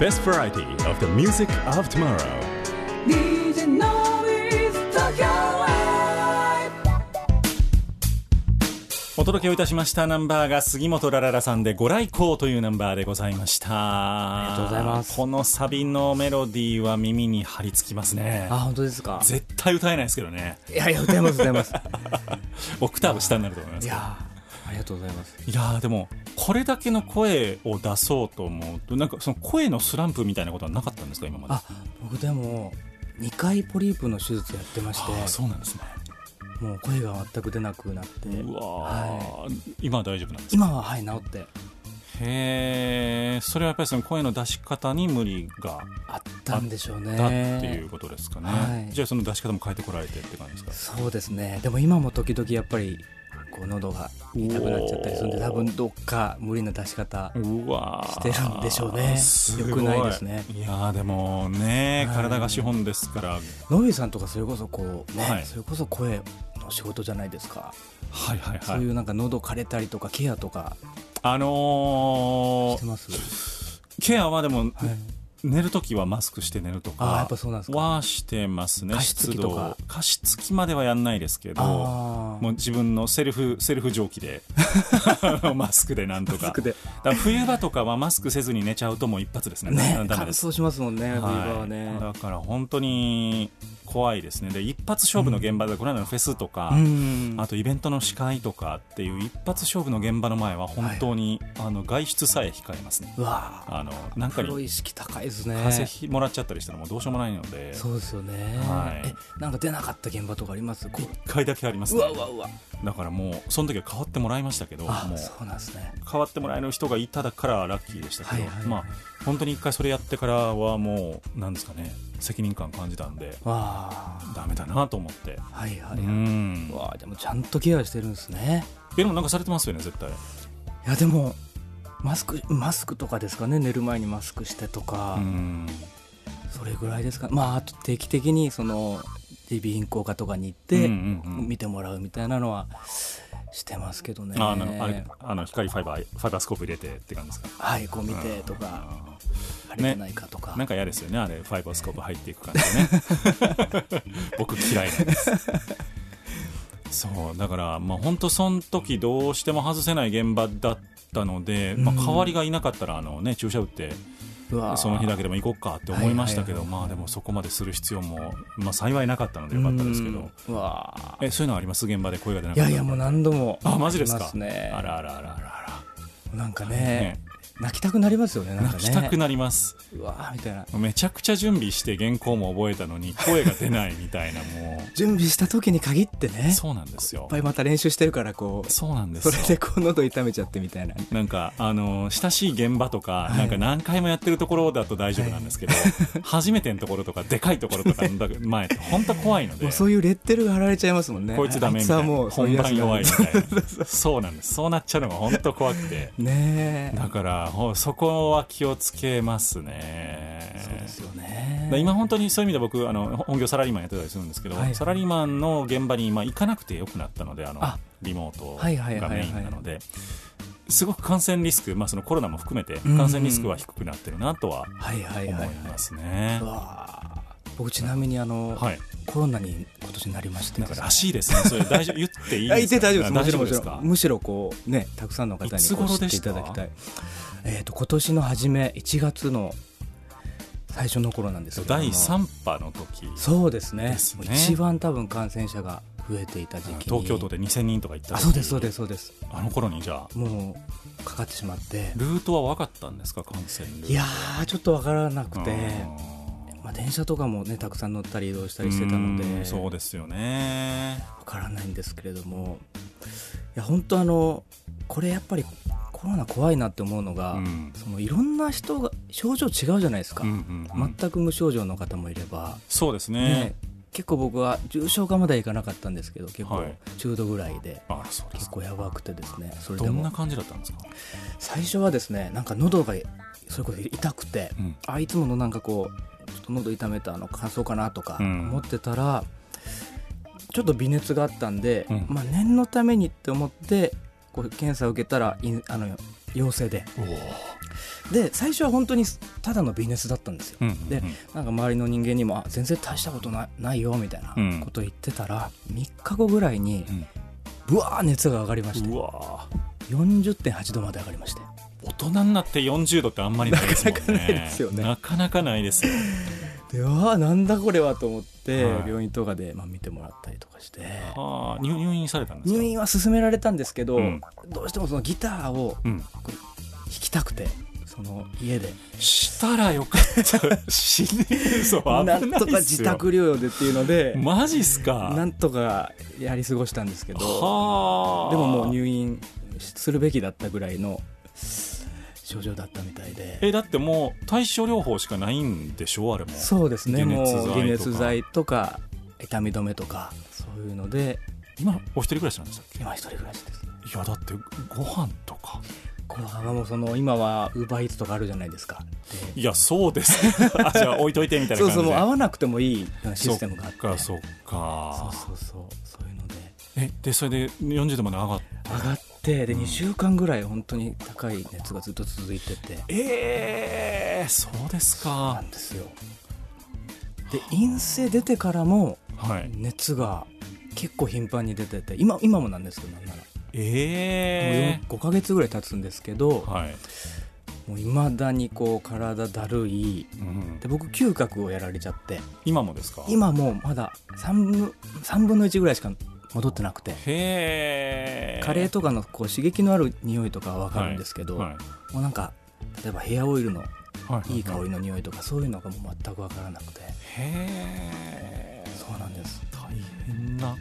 [SPEAKER 1] best variety of the music of tomorrow. DJ Noise Tokyo Live.
[SPEAKER 3] お届けをいたしましたナンバーが杉本ラララさんでご来光というナンバーでございました。あ
[SPEAKER 2] りがとうございます。
[SPEAKER 3] このサビのメロディーは耳に張り付きますね。
[SPEAKER 2] あ本当ですか？
[SPEAKER 3] 絶対歌えないですけどね。
[SPEAKER 2] いやいや歌います歌います。
[SPEAKER 3] オクターブ下になると思います
[SPEAKER 2] いやりがとうございます。
[SPEAKER 3] いやーでもこれだけの声を出そうと思うとなんかその声のスランプみたいなことはなかったんですか今まで？
[SPEAKER 2] あ僕でも2回ポリープの手術やってまして。
[SPEAKER 3] そうなんですね。
[SPEAKER 2] もう声が全く出なくなって。
[SPEAKER 3] うわー、今は大丈夫なんですか？
[SPEAKER 2] 今ははい治って。
[SPEAKER 3] へえそれはやっぱりその声の出し方に無理が
[SPEAKER 2] あったんでしょうね。
[SPEAKER 3] だっていうことですかね、
[SPEAKER 2] はい。
[SPEAKER 3] じゃあその出し方も変えてこられてって感じですか？
[SPEAKER 2] そうですね。でも今も時々やっぱりこう喉が痛くなっちゃったりするんで多分どっか無理な出し方してるんでしょうね。よくないですね。
[SPEAKER 3] いやーでもね
[SPEAKER 2] はい。
[SPEAKER 3] 体が資本ですから。
[SPEAKER 2] のびさんとかそれこそこうね、
[SPEAKER 3] はい。
[SPEAKER 2] それこそ声の仕事じゃないですか、
[SPEAKER 3] はいはいはい。
[SPEAKER 2] そういうなんか喉枯れたりとかケアとか
[SPEAKER 3] あのー
[SPEAKER 2] してます、
[SPEAKER 3] ケアはでも
[SPEAKER 2] はい、
[SPEAKER 3] 寝るときはマスクして寝ると
[SPEAKER 2] ああやっ
[SPEAKER 3] か
[SPEAKER 2] ぱそうなんですか。
[SPEAKER 3] はしてますね
[SPEAKER 2] 加湿器とか。
[SPEAKER 3] 湿度加湿器まではやんないですけど
[SPEAKER 2] あ
[SPEAKER 3] もう自分のセルフセルフ蒸気で マスクでなんとか。冬場とかはマスクせずに寝ちゃうともう一発ですね。
[SPEAKER 2] ね乾
[SPEAKER 3] ダメです。
[SPEAKER 2] 燥しますもんね冬場は
[SPEAKER 3] はい、
[SPEAKER 2] ね、
[SPEAKER 3] だから本当に怖いですね。で一発勝負の現場で、この間のフェスとか、
[SPEAKER 2] うん。
[SPEAKER 3] あとイベントの司会とかっていう一発勝負の現場の前は本当に、あの外出さえ控えますね。
[SPEAKER 2] うわ
[SPEAKER 3] あのなんか
[SPEAKER 2] プロ
[SPEAKER 3] に
[SPEAKER 2] 意識高いですね。
[SPEAKER 3] 風邪ひもらっちゃったりしたらもうどうしようもないので。
[SPEAKER 2] そうですよね、
[SPEAKER 3] はい。
[SPEAKER 2] えなんか出なかった現場とかあります？こう
[SPEAKER 3] 1回だけあります
[SPEAKER 2] う
[SPEAKER 3] ね
[SPEAKER 2] わうわうわ。
[SPEAKER 3] だからもうその時は代わってもらいましたけど
[SPEAKER 2] あ
[SPEAKER 3] もう。
[SPEAKER 2] そうなんですね。
[SPEAKER 3] 代わってもらえる人がいただからラッキーでしたけど、
[SPEAKER 2] はいはい
[SPEAKER 3] まあ本当に一回それやってからはもうなんですかね責任感感じたんで
[SPEAKER 2] わあ。
[SPEAKER 3] ダメだなと思って。
[SPEAKER 2] はいはいはい、
[SPEAKER 3] うん。
[SPEAKER 2] うわあでもちゃんとケアしてるんですね。
[SPEAKER 3] えでもなんかされてますよね絶対。
[SPEAKER 2] いやでもマスクマスクとかですかね寝る前にマスクしてとか、
[SPEAKER 3] うん。
[SPEAKER 2] それぐらいですか。まああと定期的にその耳鼻咽喉科とかに行って見てもらうみたいなのはしてますけどね。
[SPEAKER 3] ああの光ファイバーファイバースコープ入れてって感じですか？
[SPEAKER 2] はいこう見てとか腫れてないかとか、
[SPEAKER 3] なんか嫌ですよねあれファイバースコープ入っていく感じね。僕嫌いなんですそうだからまあ本当その時どうしても外せない現場だったので、まあ、
[SPEAKER 2] うん
[SPEAKER 3] 代わりがいなかったらあの、ね、注射打ってその日だけでも行こうかって思いましたけど、
[SPEAKER 2] はいはいはい。
[SPEAKER 3] まあでもそこまでする必要も、まあ、幸いなかったのでよかったですけど。えそういうのあります？現場で声が出ないかった
[SPEAKER 2] やいやもう何度も。
[SPEAKER 3] あマジですか？
[SPEAKER 2] ありますね。
[SPEAKER 3] あらあらあらあら。あ
[SPEAKER 2] なんから
[SPEAKER 3] ね
[SPEAKER 2] ね泣きたくなりますよねね。
[SPEAKER 3] 泣きたくなります。
[SPEAKER 2] うわーみたいな。
[SPEAKER 3] めちゃくちゃ準備して原稿も覚えたのに声が出ないみたいなも
[SPEAKER 2] 準備した時に限ってね
[SPEAKER 3] う
[SPEAKER 2] いっ
[SPEAKER 3] そうなんですよ。
[SPEAKER 2] ぱいまた練習してるからこう
[SPEAKER 3] そうなんですよ。
[SPEAKER 2] それでこう喉痛めちゃってみたいな。
[SPEAKER 3] なんかあの親しい現場とか、
[SPEAKER 2] い。
[SPEAKER 3] なんか何回もやってるところだと大丈夫なんですけど、初めてのところとかでかいところとか の前って本当怖いので。
[SPEAKER 2] そういうレッテルが貼られちゃいますもんね。
[SPEAKER 3] こいつダメみたな。
[SPEAKER 2] はいもう
[SPEAKER 3] 本番弱いみたいな。そうなんです。そうなっちゃうのが本当怖くて。
[SPEAKER 2] ねえ。
[SPEAKER 3] だからほそこは気をつけますね。
[SPEAKER 2] そうですよ
[SPEAKER 3] だ
[SPEAKER 2] ね
[SPEAKER 3] 今本当にそういう意味で僕あの本業サラリーマンやってたりするんですけど、
[SPEAKER 2] はい。
[SPEAKER 3] サラリーマンの現場にまあ行かなくてよくなったのであの
[SPEAKER 2] あ。
[SPEAKER 3] リモートがメインなので。すごく感染リスク、まあ、そのコロナも含めて
[SPEAKER 2] うん
[SPEAKER 3] 感染リスクは低くなってるなとは思
[SPEAKER 2] はい
[SPEAKER 3] ますね。
[SPEAKER 2] 僕ちなみにあの、
[SPEAKER 3] はい、
[SPEAKER 2] コロナに今年なりまして。
[SPEAKER 3] らしいですね。それ大丈夫？言っていい
[SPEAKER 2] あ 言って
[SPEAKER 3] です。か。
[SPEAKER 2] 大丈夫ですむしろこうねたくさんの方に知っていただきたいえっ、と今年の初め1月の最初の頃なんですけども。
[SPEAKER 3] 第3波の時
[SPEAKER 2] そうですね。一番多分感染者が増えていた時期。に
[SPEAKER 3] 東京都で2000人とか行った
[SPEAKER 2] そうですそうですそうです。
[SPEAKER 3] あの頃にじゃあ。
[SPEAKER 2] もうかかってしまって。
[SPEAKER 3] ルートは分かったんですか？感染ルート
[SPEAKER 2] いやーちょっとわからなくて、
[SPEAKER 3] うん
[SPEAKER 2] まあ、電車とかもねたくさん乗ったり移動したりしてたの
[SPEAKER 3] うん
[SPEAKER 2] で
[SPEAKER 3] そうですよね。
[SPEAKER 2] わからないんですけれども。いや本当あのこれやっぱりコロナ怖いなって思うのが、
[SPEAKER 3] うん。
[SPEAKER 2] そのいろんな人が症状違うじゃないですか、
[SPEAKER 3] うんうんうん。
[SPEAKER 2] 全く無症状の方もいれば、
[SPEAKER 3] そうですね。
[SPEAKER 2] ね結構僕は重症化まではいかなかったんですけど結構
[SPEAKER 3] はい。
[SPEAKER 2] 中度ぐらいで、
[SPEAKER 3] あらそうですか。
[SPEAKER 2] 結構やばくてですね。それでも
[SPEAKER 3] どんな感じだったんですか？
[SPEAKER 2] 最初はですねなんか喉がそれこそ痛くて、
[SPEAKER 3] うん。
[SPEAKER 2] あいつものなんかこうちょっと喉痛めたの乾燥かなとか
[SPEAKER 3] うん。
[SPEAKER 2] 思ってたら、ちょっと微熱があったんで、
[SPEAKER 3] うん。
[SPEAKER 2] まあ、念のためにって思ってこう検査を受けたらいあの陽性で。で最初は本当にただの微熱だったんですよ、
[SPEAKER 3] うんうんうん。
[SPEAKER 2] でなんか周りの人間にもあ全然大したことないないよみたいな
[SPEAKER 3] うん。
[SPEAKER 2] ことを言ってたら、3日後ぐらいに
[SPEAKER 3] うん。
[SPEAKER 2] ぶわー熱が上がりまして。
[SPEAKER 3] うわ
[SPEAKER 2] 40.8度まで上がりまして。
[SPEAKER 3] 大人になって40度ってあんまりないですもんね。
[SPEAKER 2] なかなかないですよね。
[SPEAKER 3] なかなかないですよ
[SPEAKER 2] でなんだこれはと思って、
[SPEAKER 3] はい。
[SPEAKER 2] 病院とかで、まあ、見てもらったりとかして。
[SPEAKER 3] はあ入入院されたんですか？
[SPEAKER 2] 入院は勧められたんですけど、
[SPEAKER 3] うん。
[SPEAKER 2] どうしてもそのギターを
[SPEAKER 3] うん。
[SPEAKER 2] 弾きたくてその家で。
[SPEAKER 3] したらよかった。死ねそう危な
[SPEAKER 2] なんとか自宅療養でっていうので、
[SPEAKER 3] マジっすか？
[SPEAKER 2] なんとかやり過ごしたんですけど
[SPEAKER 3] はあ。
[SPEAKER 2] でももう入院するべきだったぐらいの症状だったみたいで。
[SPEAKER 3] えだってもう対症療法しかないんでしょ？あれも。
[SPEAKER 2] そうですね。もう
[SPEAKER 3] 解熱剤とか
[SPEAKER 2] 痛み止めとかそういうので。
[SPEAKER 3] 今お一人暮らしなんでしたっけ？
[SPEAKER 2] 今一人暮らしです。
[SPEAKER 3] いやだってご飯とか。
[SPEAKER 2] 後半はもうその今はウーバーイーツとかあるじゃないですか。で
[SPEAKER 3] いやそうです。あじゃあ置いといてみたいな
[SPEAKER 2] そう
[SPEAKER 3] 感じで。
[SPEAKER 2] そうもう会わなくてもいいシステムがあって。
[SPEAKER 3] そっかそっ
[SPEAKER 2] そう
[SPEAKER 3] か
[SPEAKER 2] そうそうそういうので。
[SPEAKER 3] えでそれで40度まで上がっ
[SPEAKER 2] 上がってで
[SPEAKER 3] うん。
[SPEAKER 2] 2週間ぐらい本当に高い熱がずっと続いてて。
[SPEAKER 3] えー、そうです
[SPEAKER 2] な
[SPEAKER 3] か
[SPEAKER 2] んですよ。で陰性出てからも
[SPEAKER 3] はい。
[SPEAKER 2] 熱が結構頻繁に出てて今今もなんですけどなんなら、
[SPEAKER 3] え
[SPEAKER 2] もう5ヶ月ぐらい経つんですけど
[SPEAKER 3] ー、はい、
[SPEAKER 2] もう未だにこう体だるい。
[SPEAKER 3] うん。
[SPEAKER 2] で僕嗅覚をやられちゃって。
[SPEAKER 3] 今もですか？
[SPEAKER 2] 今もうまだ3分 ,3 分の1ぐらいしか戻ってなくて。
[SPEAKER 3] へえ
[SPEAKER 2] カレーとかのこう刺激のある匂いとかは分かるんですけど、
[SPEAKER 3] はい
[SPEAKER 2] もうなんか例えばヘアオイルの
[SPEAKER 3] はい
[SPEAKER 2] いい。香りの匂いとかそういうのがもう全く分からなくて。
[SPEAKER 3] へえ
[SPEAKER 2] そうなんです。
[SPEAKER 3] 大変な。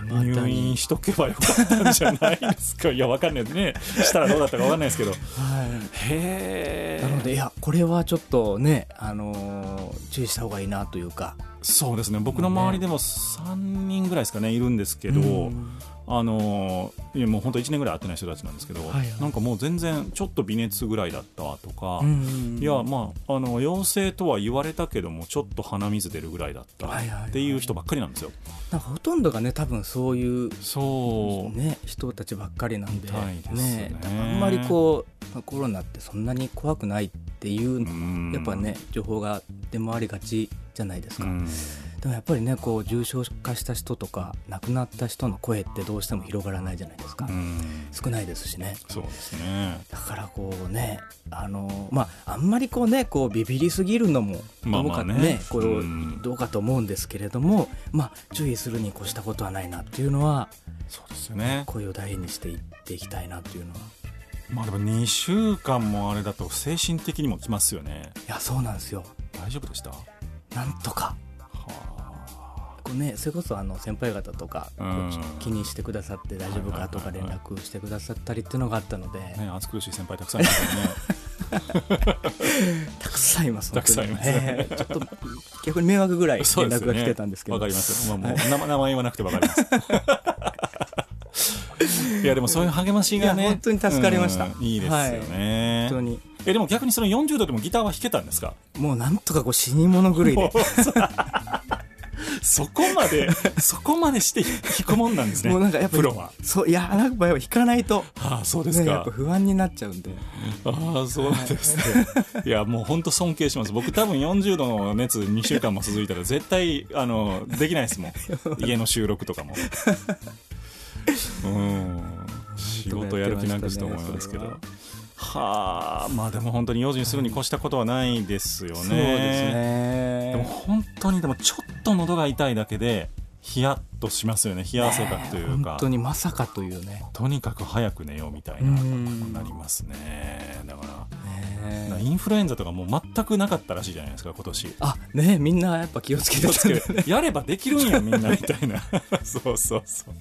[SPEAKER 3] 入院しとけばよかったんじゃないですか？いやわかんない。ねしたらどうだったかわかんないですけど。
[SPEAKER 2] はい。
[SPEAKER 3] へえ
[SPEAKER 2] なのでいやこれはちょっとね、あのー注意した方がいいなというか
[SPEAKER 3] そうですね。僕の周りでも3人ぐらいですかねいるんですけど、
[SPEAKER 2] うん。
[SPEAKER 3] あのいやもう本当1年ぐらい会ってない人たちなんですけど、
[SPEAKER 2] はいはい。
[SPEAKER 3] なんかもう全然ちょっと微熱ぐらいだったわとか、
[SPEAKER 2] うん
[SPEAKER 3] いやまああの陽性とは言われたけどもちょっと鼻水出るぐらいだった
[SPEAKER 2] はいはいはい。
[SPEAKER 3] っていう人ばっかりなんですよ。
[SPEAKER 2] なんかほとんどがね多分そういう
[SPEAKER 3] そう、
[SPEAKER 2] ね人たちばっかりなんで
[SPEAKER 3] みたいですね
[SPEAKER 2] あんまりこうまあコロナってそんなに怖くないっていう
[SPEAKER 3] うん。
[SPEAKER 2] やっぱね情報が出回りがちじゃないですか、
[SPEAKER 3] うん
[SPEAKER 2] でもやっぱりねこう重症化した人とか亡くなった人の声ってどうしても広がらないじゃないですか、
[SPEAKER 3] うん
[SPEAKER 2] 少ないですしね
[SPEAKER 3] そうですね。
[SPEAKER 2] だからこうねあのまああんまりこうねこうビビりすぎるのもどうか
[SPEAKER 3] ね
[SPEAKER 2] ねこう
[SPEAKER 3] うん
[SPEAKER 2] どうかと思うんですけれどもまあ注意するに越したことはないなっていうのは
[SPEAKER 3] そうですよね。
[SPEAKER 2] 声を大にしていっていきたいなっていうのは
[SPEAKER 3] まあでも2週間もあれだと精神的にもきますよね。
[SPEAKER 2] いやそうなんですよ
[SPEAKER 3] 大丈夫でした？は
[SPEAKER 2] なんとか
[SPEAKER 3] あ。
[SPEAKER 2] こうねそれこそあの先輩方とか気にしてくださって大丈夫かとか連絡してくださったりっていうのがあったので
[SPEAKER 3] ね暑苦しい先輩たくさんいますよね。
[SPEAKER 2] たくさんいます
[SPEAKER 3] たくさんいます
[SPEAKER 2] ええちょっと逆に迷惑ぐらい連絡が来てたんですけど
[SPEAKER 3] わかりますよ。まあもう名前名前言わなくてわかります。いやでもそういう励ましがね。
[SPEAKER 2] 本当に助かりました。
[SPEAKER 3] うんいいですよね、
[SPEAKER 2] 本当に。
[SPEAKER 3] えでも逆にその40度でもギターは弾けたんですか？
[SPEAKER 2] もうなんとかこう死に物狂いで。
[SPEAKER 3] そこまでそこまでして弾くもんなんですね
[SPEAKER 2] もうなんかやっぱ
[SPEAKER 3] プロは。
[SPEAKER 2] そういやなんかやっぱ弾かないと。
[SPEAKER 3] ああそうですか、
[SPEAKER 2] ねやっぱ不安になっちゃうんで。
[SPEAKER 3] ああそうなんですね。いやもう本当尊敬します。僕多分40度の熱2週間も続いたら絶対あのできないですもん。家の収録とかもうん。仕事やる気なくすと思いますけど、
[SPEAKER 2] は
[SPEAKER 3] はあまあでも本当に用心するに越したことはないですよね。
[SPEAKER 2] そうですね。
[SPEAKER 3] でも本当にでもちょっと喉が痛いだけでヒヤッとしますよね。冷や汗かくというか、
[SPEAKER 2] 本当にまさかというね。
[SPEAKER 3] とにかく早く寝ようみたいな
[SPEAKER 2] うん
[SPEAKER 3] なりますね。だから
[SPEAKER 2] ね
[SPEAKER 3] インフルエンザとかもう全くなかったらしいじゃないですか今年。
[SPEAKER 2] あねみんなやっぱ気をつけてね。
[SPEAKER 3] やればできるんやみんなみたいな。そうそうそう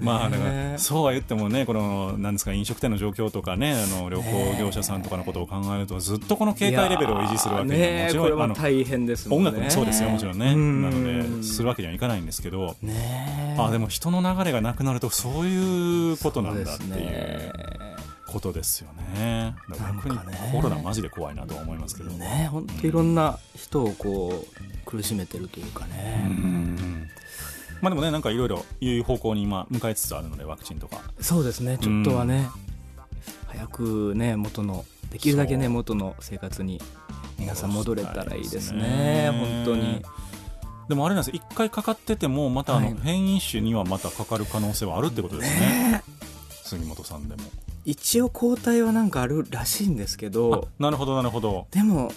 [SPEAKER 3] まあだかそうは言ってもねこのなんですか飲食店の状況とかねあの旅行業者さんとかのことを考えるとずっとこの警戒レベルを維持するわけにはもちろんあの
[SPEAKER 2] は大変です
[SPEAKER 3] 音楽もそうですよもちろんね。
[SPEAKER 2] うん。
[SPEAKER 3] なのでするわけにはいかないんですけど。
[SPEAKER 2] ね
[SPEAKER 3] あでも人の流れがなくなるとそういうことなんだっていう
[SPEAKER 2] ね。
[SPEAKER 3] ことですよね。逆にコロナマジで怖いなとは思いますけど。
[SPEAKER 2] ね本当いろんな人をこう苦しめてるというか
[SPEAKER 3] う
[SPEAKER 2] ね、
[SPEAKER 3] んまあでもねなんかいろいろいう方向に今向かいつつあるのでワクチンとか。
[SPEAKER 2] そうですね。ちょっとはね、早くね元のできるだけね元の生活に皆さん戻れたらいいですね。本当に。
[SPEAKER 3] でもあれなんです。一回かかっててもまたあの
[SPEAKER 2] はい。
[SPEAKER 3] 変異種にはまたかかる可能性はあるってことですね。
[SPEAKER 2] ね。
[SPEAKER 3] 杉本さんでも。
[SPEAKER 2] 一応抗体はなんかあるらしいんですけ
[SPEAKER 3] あ
[SPEAKER 2] ど
[SPEAKER 3] なるほどなるほど。
[SPEAKER 2] でも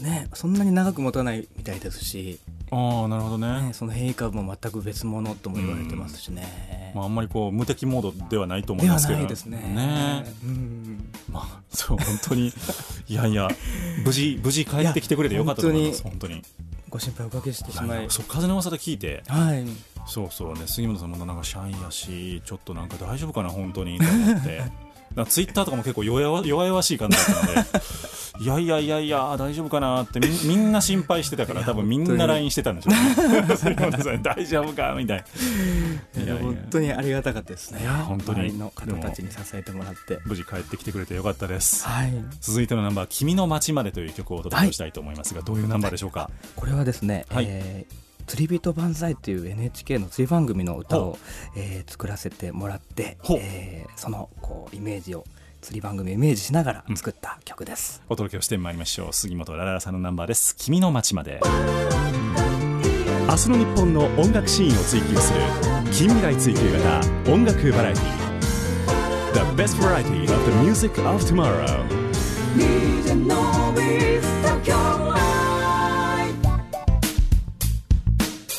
[SPEAKER 2] ねそんなに長く持たないみたいですし、
[SPEAKER 3] ああなるほどね。
[SPEAKER 2] ね、その変異株も全く別物とも言われてますしね、
[SPEAKER 3] まあ、あんまりこう無敵モードではないと思いますけど。
[SPEAKER 2] ないですね。
[SPEAKER 3] ね。
[SPEAKER 2] うん。
[SPEAKER 3] まあそう本当にいやいや無事無事帰ってきてくれてよかったと思います本当に。
[SPEAKER 2] ご心配おかけしてしまい。
[SPEAKER 3] そう風の噂で聞いて。
[SPEAKER 2] はい。
[SPEAKER 3] そうそうね杉本さんもなんかシャイやしちょっとなんか大丈夫かな本当にと思って。ツイッターとかも結構弱々しい感じだったのでいやいやいやいや大丈夫かなってみみんな心配してたから多分みんな LINE してたんでしょうね。大丈夫かみたいな。いや
[SPEAKER 2] 本当にありがたかったですね。
[SPEAKER 3] 本当に。
[SPEAKER 2] の方たちに支えてもらって。
[SPEAKER 3] 無事帰ってきてくれてよかったです。
[SPEAKER 2] はい。
[SPEAKER 3] 続いてのナンバー「君の街まで」という曲をお届けしたいと思いますが、どういうナンバーでしょうか？
[SPEAKER 2] これはですね、
[SPEAKER 3] はい。
[SPEAKER 2] えー釣り人万歳という NHK の釣り番組の歌
[SPEAKER 3] ほ
[SPEAKER 2] を、えー作らせてもらってえーそのこうイメージを釣り番組をイメージしながら作った曲です、
[SPEAKER 3] お届けをしてまいりましょう。杉本ラララさんのナンバーです「君の街まで」明日の日本の音楽シーンを追求する。近未来追求型。音楽バラエティ。The best variety of the music of tomorrow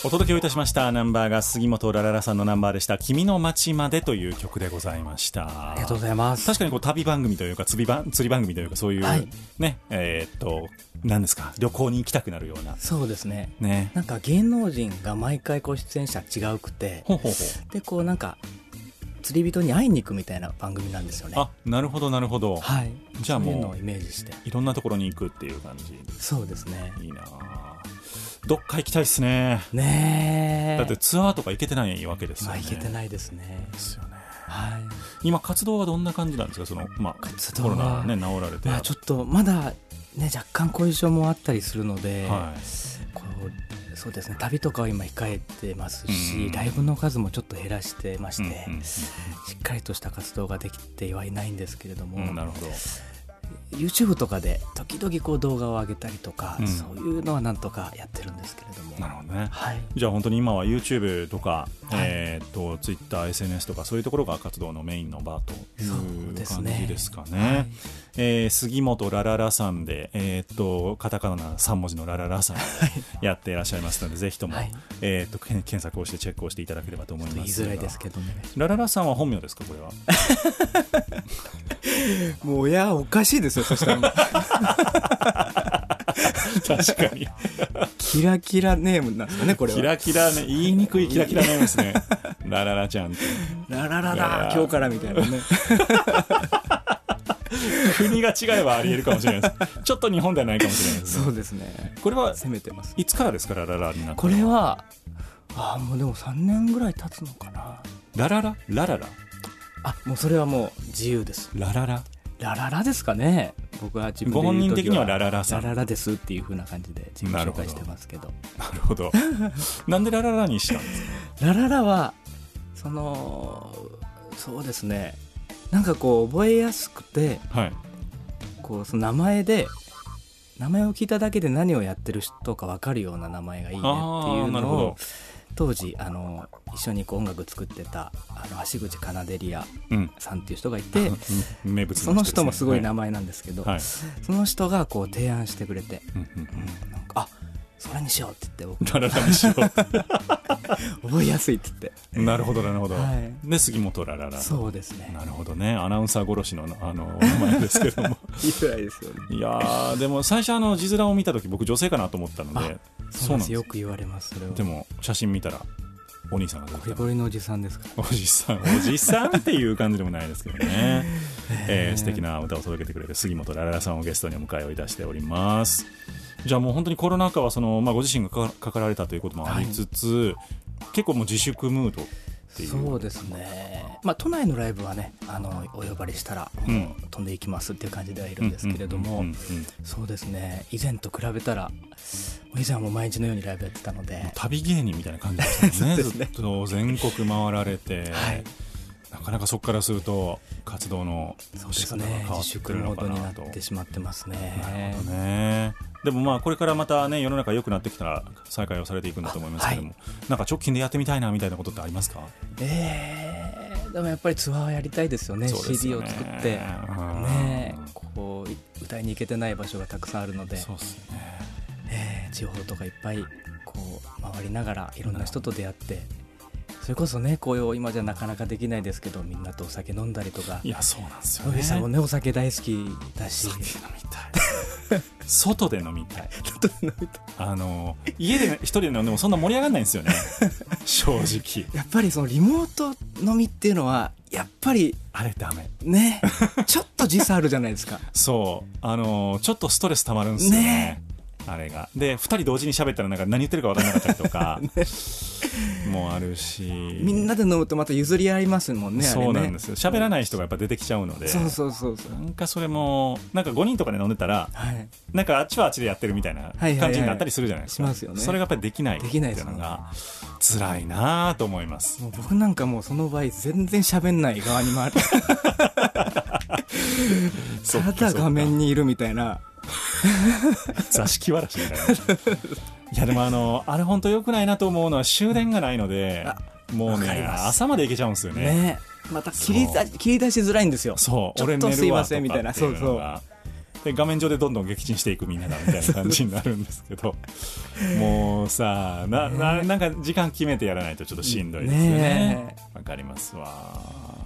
[SPEAKER 3] お届けをいたしましたナンバーが杉本ラララさんのナンバーでした「君の街まで」という曲でございました。
[SPEAKER 2] ありがとうございます。
[SPEAKER 3] 確かにこう旅番組というか釣り番釣り番組というかそういう、
[SPEAKER 2] はい。
[SPEAKER 3] ねえーっと何ですか旅行に行きたくなるような。
[SPEAKER 2] そうですね。
[SPEAKER 3] ね。
[SPEAKER 2] なんか芸能人が毎回こう出演者違うくて
[SPEAKER 3] ほうほうほう。
[SPEAKER 2] でこうなんか釣り人に会いに行くみたいな番組なんですよね。
[SPEAKER 3] あなるほどなるほど、
[SPEAKER 2] はい。
[SPEAKER 3] じゃあもう
[SPEAKER 2] いイメージして。
[SPEAKER 3] いろんなところに行くっていう感じ。
[SPEAKER 2] そうですね。
[SPEAKER 3] いいなあどっか行きたいですね。
[SPEAKER 2] ねえ。
[SPEAKER 3] だってツアーとか行けてないわけですよね。
[SPEAKER 2] まあいけてないですね。
[SPEAKER 3] ですよね。
[SPEAKER 2] はい。
[SPEAKER 3] 今活動はどんな感じなんですか？その、まあ、コロナ
[SPEAKER 2] は
[SPEAKER 3] ね治られて、
[SPEAKER 2] まあちょっとまだね若干後遺症もあったりするので、
[SPEAKER 3] はい。
[SPEAKER 2] こうそうですね。旅とかは今控えてますし、
[SPEAKER 3] うん。
[SPEAKER 2] ライブの数もちょっと減らしてまして、しっかりとした活動ができてはいないんですけれども、
[SPEAKER 3] なるほど
[SPEAKER 2] YouTube とかで時々こう動画を上げたりとか、
[SPEAKER 3] うん。
[SPEAKER 2] そういうのはなんとかやってるんですけれども。
[SPEAKER 3] なるほどね。
[SPEAKER 2] はい。
[SPEAKER 3] じゃあ本当に今は YouTube とか、
[SPEAKER 2] はい。
[SPEAKER 3] えー、と Twitter、SNS とかそういうところが活動のメインの場とい
[SPEAKER 2] そう
[SPEAKER 3] 感じですかね。
[SPEAKER 2] はい。
[SPEAKER 3] えー杉本ラララさんで、えー、とカタカナ3文字のラララさん やっていらっしゃいますので、ぜひとも、
[SPEAKER 2] はい。
[SPEAKER 3] えー、とけん検索をしてチェックをしていただければと思い
[SPEAKER 2] 言い
[SPEAKER 3] ます
[SPEAKER 2] づらいですけどね。
[SPEAKER 3] ラララさんは本名ですかこれは？
[SPEAKER 2] もういやおかしいですよそしたら
[SPEAKER 3] 確かに。
[SPEAKER 2] キラキラネームなんですかねこれは。
[SPEAKER 3] キラキラね言いにくいキラキラネームですね。ラララちゃんって。
[SPEAKER 2] ララララ今日からみたいなね。
[SPEAKER 3] 国が違えばありえるかもしれないです。ちょっと日本ではないかもしれないですね。
[SPEAKER 2] そうですね。
[SPEAKER 3] これは
[SPEAKER 2] 攻めてます。
[SPEAKER 3] いつからですかラララにな
[SPEAKER 2] これはあーもうでも3年ぐらい経つのかな。
[SPEAKER 3] ラララ？ラララ？
[SPEAKER 2] あもうそれはもう自由です。
[SPEAKER 3] ラララ？
[SPEAKER 2] ラララですかね。僕は自分で
[SPEAKER 3] ご本人的にはラララさん。
[SPEAKER 2] ラララですっていう風な感じで自己紹介してますけど。
[SPEAKER 3] なるほど。なんでラララにしたんですか？
[SPEAKER 2] ラララはそのそうですね。なんかこう覚えやすくて
[SPEAKER 3] はい。
[SPEAKER 2] こうその名前で名前を聞いただけで何をやってる人か分かるような名前がいいねっていうのを当時あの一緒にこう音楽作ってたあの橋口カナデリア
[SPEAKER 3] うん。
[SPEAKER 2] さんっていう人がいて
[SPEAKER 3] 名物
[SPEAKER 2] その人もすごい名
[SPEAKER 3] 名
[SPEAKER 2] 前なんですけど、
[SPEAKER 3] はい、
[SPEAKER 2] その人がこう提案してくれて、
[SPEAKER 3] うんうん
[SPEAKER 2] うん。なんかあそれにしようって言って僕
[SPEAKER 3] ラララにしよ
[SPEAKER 2] 覚えやすいって言っ
[SPEAKER 3] うなるほどなるほど、
[SPEAKER 2] はい。
[SPEAKER 3] で杉本ラララ。
[SPEAKER 2] てそうですね。
[SPEAKER 3] なるほどね。アナウンサー殺しのあの名前ですけども。
[SPEAKER 2] 言 いいですよね。
[SPEAKER 3] いやーでも最初あの字面を見た時僕女性かなと思ったので
[SPEAKER 2] そうなんですよ。く言われますそれは。
[SPEAKER 3] でも写真見たらお兄さんが出
[SPEAKER 2] ゴ
[SPEAKER 3] て
[SPEAKER 2] ゴリのおじさんですか？
[SPEAKER 3] おじさん。おじさんっていう感じでもないですけどね、えー素敵な歌を届けてくれる杉本ラララさんをゲストにお迎えをいたしております。じゃあもう本当にコロナ禍はその、まあ、ご自身がかかかられたということもありつつ、結構もう自粛ムードっていう
[SPEAKER 2] そうですね、まあ、都内のライブはねあのお呼ばれしたら、
[SPEAKER 3] うん。
[SPEAKER 2] 飛んでいきますっていう感じではいるんですけれども、そうですね。以前と比べたら以前はもう毎日のようにライブやってたので。
[SPEAKER 3] 旅芸人みたいな感じですよね。
[SPEAKER 2] ね。
[SPEAKER 3] ずっと全国回られて、
[SPEAKER 2] はい。
[SPEAKER 3] なかなかそこからすると活動の
[SPEAKER 2] そうです
[SPEAKER 3] 仕方が変
[SPEAKER 2] ね自
[SPEAKER 3] わってくる
[SPEAKER 2] 粛モードになってしまってますね。
[SPEAKER 3] なるほどねでもまあこれからまたね世の中良くなってきたら再開をされていくんだと思いますけども、なんか直近でやってみたいなみたいなことってありますか？
[SPEAKER 2] えーでもやっぱりツアーやりたいですよね。
[SPEAKER 3] す
[SPEAKER 2] CD
[SPEAKER 3] よね。
[SPEAKER 2] を作って。
[SPEAKER 3] うん。
[SPEAKER 2] ねこう歌いに行けてない場所がたくさんあるので、
[SPEAKER 3] そうっすね。
[SPEAKER 2] えー地方とかいっぱいこう回りながらいろんな人と出会って。それこそねこういう今じゃなかなかできないですけどみんなとお酒飲んだりとか。
[SPEAKER 3] いやそうなんですよ
[SPEAKER 2] 野
[SPEAKER 3] ね
[SPEAKER 2] 口さんもねお酒大好きだし。
[SPEAKER 3] 酒飲みたい外で飲みたい。あの家で一人で飲んでもそんな盛り上がらないんですよね。正直。
[SPEAKER 2] やっぱりそのリモート飲みっていうのはやっぱり
[SPEAKER 3] あれダメ。
[SPEAKER 2] ねちょっと時差あるじゃないですか。
[SPEAKER 3] そう。あのちょっとストレスたまるんですよね。
[SPEAKER 2] ね
[SPEAKER 3] あれが。で2人同時に喋ったらなんか何言ってるか分からなかったりとか、もあるし。
[SPEAKER 2] みんなで飲むとまた譲り合いますもんね
[SPEAKER 3] そうなんですよ。喋らない人がやっぱ出てきちゃうので。
[SPEAKER 2] そうそうそうそう。
[SPEAKER 3] なんかそれもなんか5人とかで飲んでたら
[SPEAKER 2] はい。
[SPEAKER 3] なんかあっちはあっちでやってるみたいな
[SPEAKER 2] はいはい
[SPEAKER 3] 感じになったりするじゃないですか、
[SPEAKER 2] しますよね。
[SPEAKER 3] それがやっぱりできないって
[SPEAKER 2] できない
[SPEAKER 3] うのが辛いなと思います。
[SPEAKER 2] もう僕なんかもうその場合全然喋んない側に回る ただ画面にいるみたいな
[SPEAKER 3] 座敷わらしみたいないやでもあのあれ本当良くないなと思うのは終電がないのでもうね朝まで行けちゃうんですよね。
[SPEAKER 2] ね。また切り出切り出しづらいんですよ。
[SPEAKER 3] そう
[SPEAKER 2] ちょっとすい
[SPEAKER 3] 俺寝るわと
[SPEAKER 2] ませんみたいな。
[SPEAKER 3] かっていう。のがで画面上でどんどん撃沈していくみんながみたいな感じになるんですけど。もうさなななんか時間決めてやらないとちょっとしんどいですよね。
[SPEAKER 2] ね
[SPEAKER 3] わかりますわ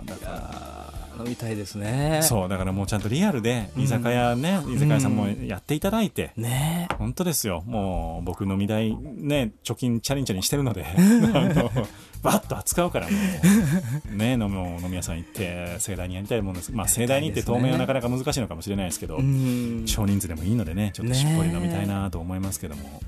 [SPEAKER 3] だから
[SPEAKER 2] 飲みたいですね。
[SPEAKER 3] そうだからもうちゃんとリアルで居酒屋ね、居酒屋さんもやっていただいて、
[SPEAKER 2] ね。
[SPEAKER 3] 本当ですよ。もう僕飲み代ね貯金チャリンチャリンしてるので。あのバッと扱うからもう。ね飲み飲み屋さん行って盛大にやりたいもんです。まあ盛大にって当面はなかなか難しいのかもしれないですけど、
[SPEAKER 2] うん。
[SPEAKER 3] 少人数でもいいのでねちょっとしっぽり飲みたいなと思いますけども、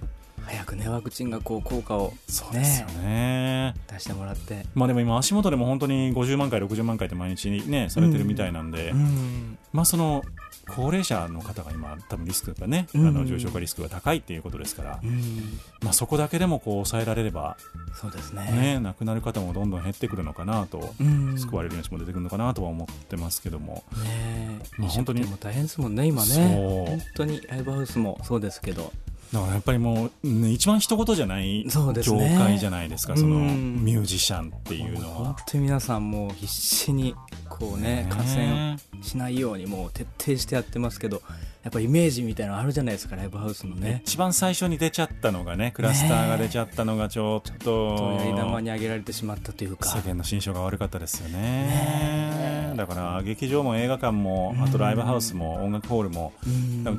[SPEAKER 2] 早くねワクチンがこう効果を
[SPEAKER 3] そうですよね。
[SPEAKER 2] 出してもらって。
[SPEAKER 3] まあでも今足元でも本当に50万回60万回って毎日ねされてるみたいなんで、
[SPEAKER 2] うん。
[SPEAKER 3] まあその高齢者の方が今多分リスクがね、
[SPEAKER 2] うん。
[SPEAKER 3] あの重症化リスクが高いっていうことですから、
[SPEAKER 2] うん。
[SPEAKER 3] まあそこだけでもこう抑えられれば
[SPEAKER 2] そうですね。
[SPEAKER 3] ね、亡くなる方もどんどん減ってくるのかなと、
[SPEAKER 2] うん。
[SPEAKER 3] 救われる命も出てくるのかなとは思ってますけども、
[SPEAKER 2] ね
[SPEAKER 3] まあ本当に
[SPEAKER 2] も大変ですもんね今ね。本当にライブハウスもそうですけど
[SPEAKER 3] だからやっぱりもう、ね一番一言じゃない業
[SPEAKER 2] ね
[SPEAKER 3] 界じゃないですか、その
[SPEAKER 2] うん
[SPEAKER 3] ミュージシャンっていうの
[SPEAKER 2] 本
[SPEAKER 3] は。
[SPEAKER 2] 当に皆さんもう必死にこうね感染しないようにもう徹底してやってますけどやっぱイメージみたいなのあるじゃないですかライブハウスのね。
[SPEAKER 3] 一番最初に出ちゃったのがね、クラスターが出ちゃったのがちょっと、
[SPEAKER 2] とやり玉に挙げられてしまったというか。
[SPEAKER 3] 世間の心象が悪かったですよね。だから劇場も映画館も、あとライブハウスも音楽ホールも、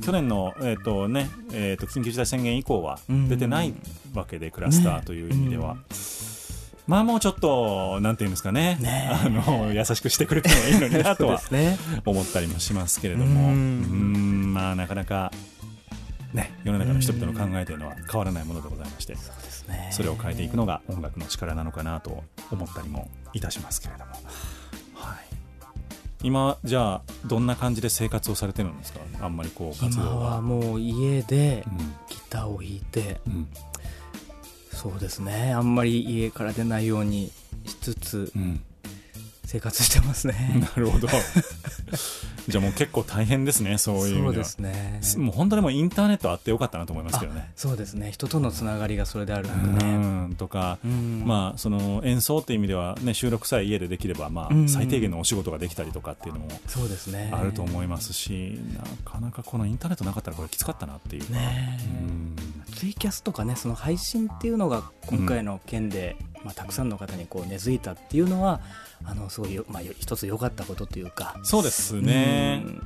[SPEAKER 3] 去年の、えーとねえー、と緊急事態宣言以降は
[SPEAKER 2] うん。
[SPEAKER 3] 出てないわけで、クラスターという意味では。まあもうちょっと、なんていうんですかね、
[SPEAKER 2] ね
[SPEAKER 3] あの優しくしてくれてもいいのになとは
[SPEAKER 2] すね。
[SPEAKER 3] 思ったりもしますけれども、う
[SPEAKER 2] うん
[SPEAKER 3] んまあなかなか、ね、世の中の人々の考えというのは変わらないものでございまして、
[SPEAKER 2] そうですね。
[SPEAKER 3] それを変えていくのが音楽の力なのかなと思ったりもいたしますけれども。はい。今じゃあどんな感じで生活をされてるんですか？あんまりこう活
[SPEAKER 2] 今
[SPEAKER 3] 動は。
[SPEAKER 2] はもう家で
[SPEAKER 3] うん。
[SPEAKER 2] ギターを弾いて
[SPEAKER 3] うん
[SPEAKER 2] そうですね。あんまり家から出ないようにしつつ
[SPEAKER 3] うん、
[SPEAKER 2] 生活してますね。
[SPEAKER 3] なるほど。じゃあもう結構大変ですねそういう
[SPEAKER 2] そうですね。
[SPEAKER 3] もう本当にもうインターネットあってよかったなと思いますけどね。
[SPEAKER 2] そうですね。人とのつながりがそれである
[SPEAKER 3] う
[SPEAKER 2] のでね。
[SPEAKER 3] ん。とか、
[SPEAKER 2] うん。
[SPEAKER 3] まあその演奏っていう意味では、ね、収録さえ家でできれば、まあ
[SPEAKER 2] うん。
[SPEAKER 3] 最低限のお仕事ができたりとかっていうのも
[SPEAKER 2] そうですね。
[SPEAKER 3] あると思いますし、なかなかこのインターネットなかったらこれきつかったなっていうか、
[SPEAKER 2] ね
[SPEAKER 3] うん
[SPEAKER 2] ツイキャスとかねその配信っていうのが今回の件で、まあ、たくさんの方にこう根付いたっていうのはあのすごいよ、まあ、よ一つ良かったことというか。
[SPEAKER 3] そうですね、
[SPEAKER 2] うん。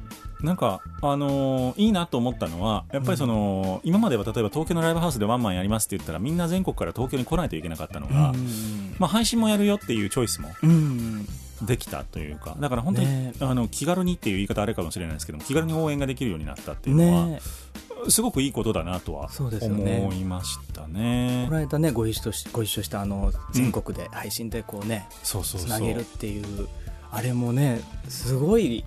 [SPEAKER 3] なんか、あのーいいなと思ったのは、やっぱりその、今までは例えば東京のライブハウスでワンマンやりますって言ったら、みんな全国から東京に来ないといけなかったのが、
[SPEAKER 2] うん。
[SPEAKER 3] まあ、配信もやるよっていうチョイスも
[SPEAKER 2] うん。
[SPEAKER 3] できたというか、だから本当に、
[SPEAKER 2] ね。
[SPEAKER 3] あの気軽にっていう言い方あれかもしれないですけども、気軽に応援ができるようになったっていうのは、
[SPEAKER 2] ね
[SPEAKER 3] すごくいいことだなとは
[SPEAKER 2] そうですよね
[SPEAKER 3] 思いましたね
[SPEAKER 2] この。間ねご一緒しご一緒したあの全国で配信でこうね、
[SPEAKER 3] そうそうそう。
[SPEAKER 2] つなげるっていうあれもねすごい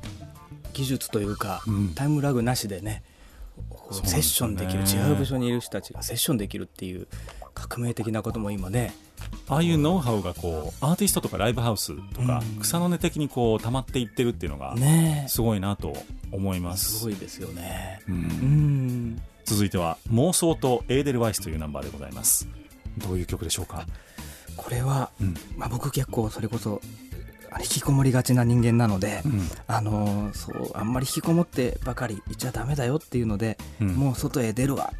[SPEAKER 2] 技術というか、
[SPEAKER 3] うん
[SPEAKER 2] タイムラグなしでねこうセッションできる違う部署にいる人たちがセッションできるっていう革命的なことも今ね。
[SPEAKER 3] ああいうノウハウがこう、アーティストとかライブハウスとか、
[SPEAKER 2] うん。
[SPEAKER 3] 草の根的にこう、溜まっていってるっていうのが、
[SPEAKER 2] ね。
[SPEAKER 3] すごいなと思います。
[SPEAKER 2] すごいですよね。
[SPEAKER 3] うん。
[SPEAKER 2] うん。
[SPEAKER 3] 続いては妄想とエーデルワイスというナンバーでございます。どういう曲でしょうか、
[SPEAKER 2] これは、
[SPEAKER 3] うん。
[SPEAKER 2] まあ、僕結構それこそ引きこもりがちな人間なので、
[SPEAKER 3] うん。
[SPEAKER 2] あのーそうあんまり引きこもってばかりいちゃダメだよっていうので、
[SPEAKER 3] うん。
[SPEAKER 2] もう外へ出るわ。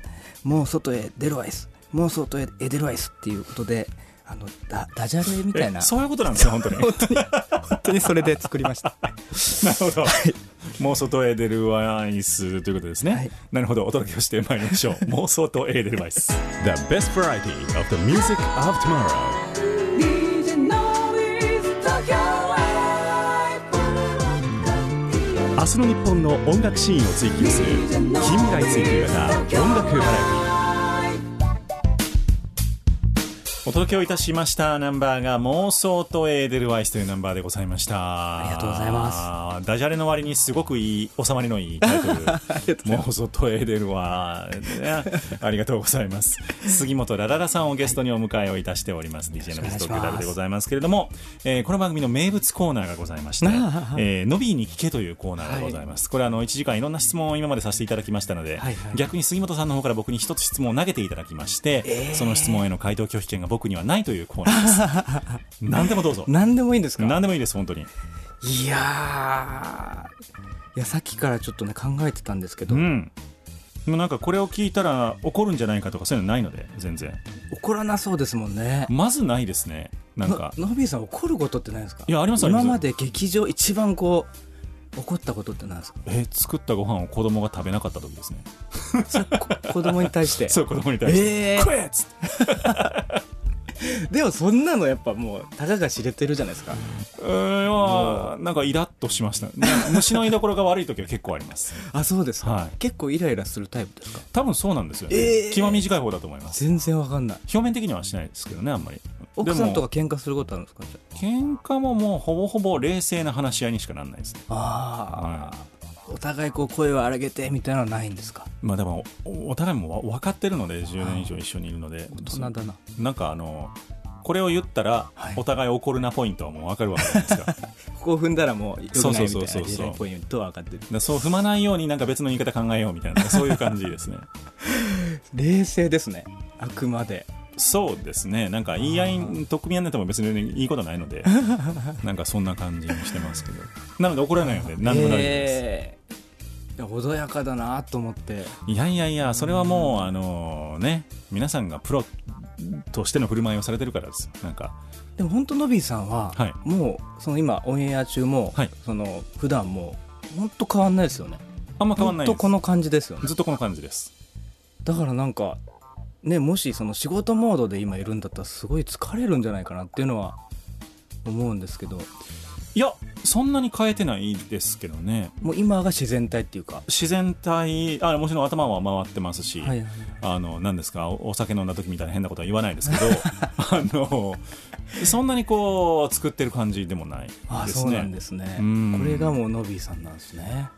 [SPEAKER 2] もう外へ出るわいす。もう外へ出るわいすっていうことであのダダジャレみたいな。
[SPEAKER 3] えそういうことなんですよ本当に。
[SPEAKER 2] 本当に。本当にそれで作りました。
[SPEAKER 3] なるほど、もう外へ出るワイスということですね、
[SPEAKER 2] はい。
[SPEAKER 3] なるほど。お届けをしてまいりましょう。妄想とエーデルワイス
[SPEAKER 1] The best variety of the music of tomorrow 明日の日本の音楽シーンを追求する近未来追求型音楽バラエティ。
[SPEAKER 3] お届けをいたしましたナンバーが妄想とエーデルワイスというナンバーでございました。あ
[SPEAKER 2] りがとうございます。
[SPEAKER 3] ダジャレの割にすごくいい収まりのいいタイトル 妄想とエーデルワイス、ね、ありがとうございます。杉本ラララさんをゲストにお迎えをいたしております。DJ のビストクラブでございますけれども、えーこの番組の名物コーナーがございまして
[SPEAKER 2] あ「
[SPEAKER 3] えーノビーに聞け」というコーナーがございます、これあの1時間いろんな質問を今までさせていただきましたので、
[SPEAKER 2] はいはい
[SPEAKER 3] 逆に杉本さんの方から僕に一つ質問を投げていただきまして、その質問への回答拒否権が僕にはないというコーナーです。何でもどうぞ。
[SPEAKER 2] 何でもいいんですか？
[SPEAKER 3] 何でもいいです本当に。
[SPEAKER 2] いやー。いやさっきからちょっとね考えてたんですけど、
[SPEAKER 3] うん。でもなんかこれを聞いたら怒るんじゃないかとかそういうのないので全然。
[SPEAKER 2] 怒らなそうですもんね。
[SPEAKER 3] まずないですね。なんか。
[SPEAKER 2] ののびーさん怒ることってないですか？
[SPEAKER 3] いやありますあります。
[SPEAKER 2] 今まで劇場一番こう怒ったことって何ですか？
[SPEAKER 3] え作ったご飯を子供が食べなかった時ですね。
[SPEAKER 2] 子供に対して。
[SPEAKER 3] そう子供に対して「
[SPEAKER 2] えー。
[SPEAKER 3] 食え!」っつって
[SPEAKER 2] でもそんなのやっぱもうたかが知れてるじゃないですか。
[SPEAKER 3] うーんいやなんかイラッとしました。ね虫の居所が悪い時は結構あります。
[SPEAKER 2] あそうですか、
[SPEAKER 3] はい。
[SPEAKER 2] 結構イライラするタイプですか？
[SPEAKER 3] 多分そうなんですよね、
[SPEAKER 2] えー。
[SPEAKER 3] 気は短い方だと思います。
[SPEAKER 2] 全然わかんない。
[SPEAKER 3] 表面的にはしないですけどねあんまり。
[SPEAKER 2] 奥さんとか
[SPEAKER 3] で
[SPEAKER 2] 喧嘩することあるんですか？
[SPEAKER 3] 喧嘩ももうほぼほぼ冷静な話し合いにしかならないですね。
[SPEAKER 2] ああお互いこう声を荒げてみたいなのはないんですか？
[SPEAKER 3] まあでもおお互いもわ分かってるので10年以上一緒にいるので。
[SPEAKER 2] 大人だな。
[SPEAKER 3] なんかあのこれを言ったら、
[SPEAKER 2] はい。
[SPEAKER 3] お互い怒るなポイントはもう分かるわけじゃないですか。
[SPEAKER 2] ここを踏んだらもうよくないみたいな
[SPEAKER 3] そうそうそうそう。
[SPEAKER 2] リレーポイントは分かってる。
[SPEAKER 3] らそう踏まないようになんか別の言い方考えようみたいなそういう感じですね。
[SPEAKER 2] 冷静ですね。あくまで
[SPEAKER 3] そうですね。なんか言い合い取っ組み合いになっても別にいいことないので なんかそんな感じにしてますけど。なので怒らないので何でも大丈夫です、
[SPEAKER 2] えー穏やかだなと思って。
[SPEAKER 3] いやいやいやそれはもうあのね皆さんがプロとしての振る舞いをされてるからです。なんか。
[SPEAKER 2] でも本当のびーさんは、
[SPEAKER 3] はい。
[SPEAKER 2] もうその今オンエア中も、
[SPEAKER 3] はい。
[SPEAKER 2] その普段も本当変わんないですよね
[SPEAKER 3] あんま変わんないです
[SPEAKER 2] 本当この感じですよね
[SPEAKER 3] ずっとこの感じです
[SPEAKER 2] だからなんかねもしその仕事モードで今いるんだったらすごい疲れるんじゃないかなっていうのは思うんですけど。
[SPEAKER 3] いやそんなに変えてないですけどね。
[SPEAKER 2] もう今が自然体っていうか。
[SPEAKER 3] 自然体あもちろん頭は回ってますし、
[SPEAKER 2] はいはい
[SPEAKER 3] あの何ですかおお酒飲んだ時みたいな変なことは言わないですけど あのそんなにこう作ってる感じでもない
[SPEAKER 2] あ
[SPEAKER 3] ですね。
[SPEAKER 2] そうなんですね。
[SPEAKER 3] うん。
[SPEAKER 2] これがもうのびーさんなんですね。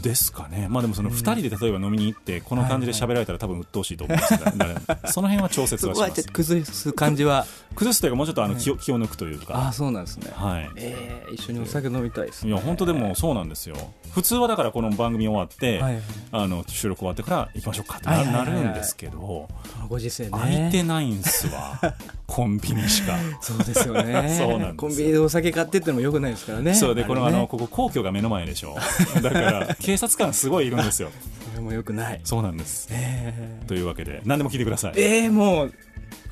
[SPEAKER 3] ですかね。まあでもその2人で例えば飲みに行ってこの感じで喋られたら多分鬱陶しいと思うんですが、誰 もその辺は調節
[SPEAKER 2] は
[SPEAKER 3] します。
[SPEAKER 2] 崩す感じは。
[SPEAKER 3] 崩すというかもうちょっとあの気を気を抜くというか。
[SPEAKER 2] あそうなんですね。
[SPEAKER 3] はい。
[SPEAKER 2] えー、一緒にお酒飲みたいです、ね、
[SPEAKER 3] いや本当でもそうなんですよ。普通はだからこの番組終わって、
[SPEAKER 2] はいはい。
[SPEAKER 3] あの収録終わってから行きましょうかってな,、るんですけど
[SPEAKER 2] ご時世ね。
[SPEAKER 3] 空いてないんすわ。コンビニしか。
[SPEAKER 2] そうですよね。
[SPEAKER 3] そうなんです
[SPEAKER 2] コンビニでお酒買ってってのもよくないですからね。
[SPEAKER 3] そうでこのあのここ皇居が目の前でしょ。だから 警察官すごいいるんですよ。
[SPEAKER 2] それもよくない。
[SPEAKER 3] そうなんです。
[SPEAKER 2] えー。
[SPEAKER 3] というわけで何でも聞いてください。
[SPEAKER 2] えー、もう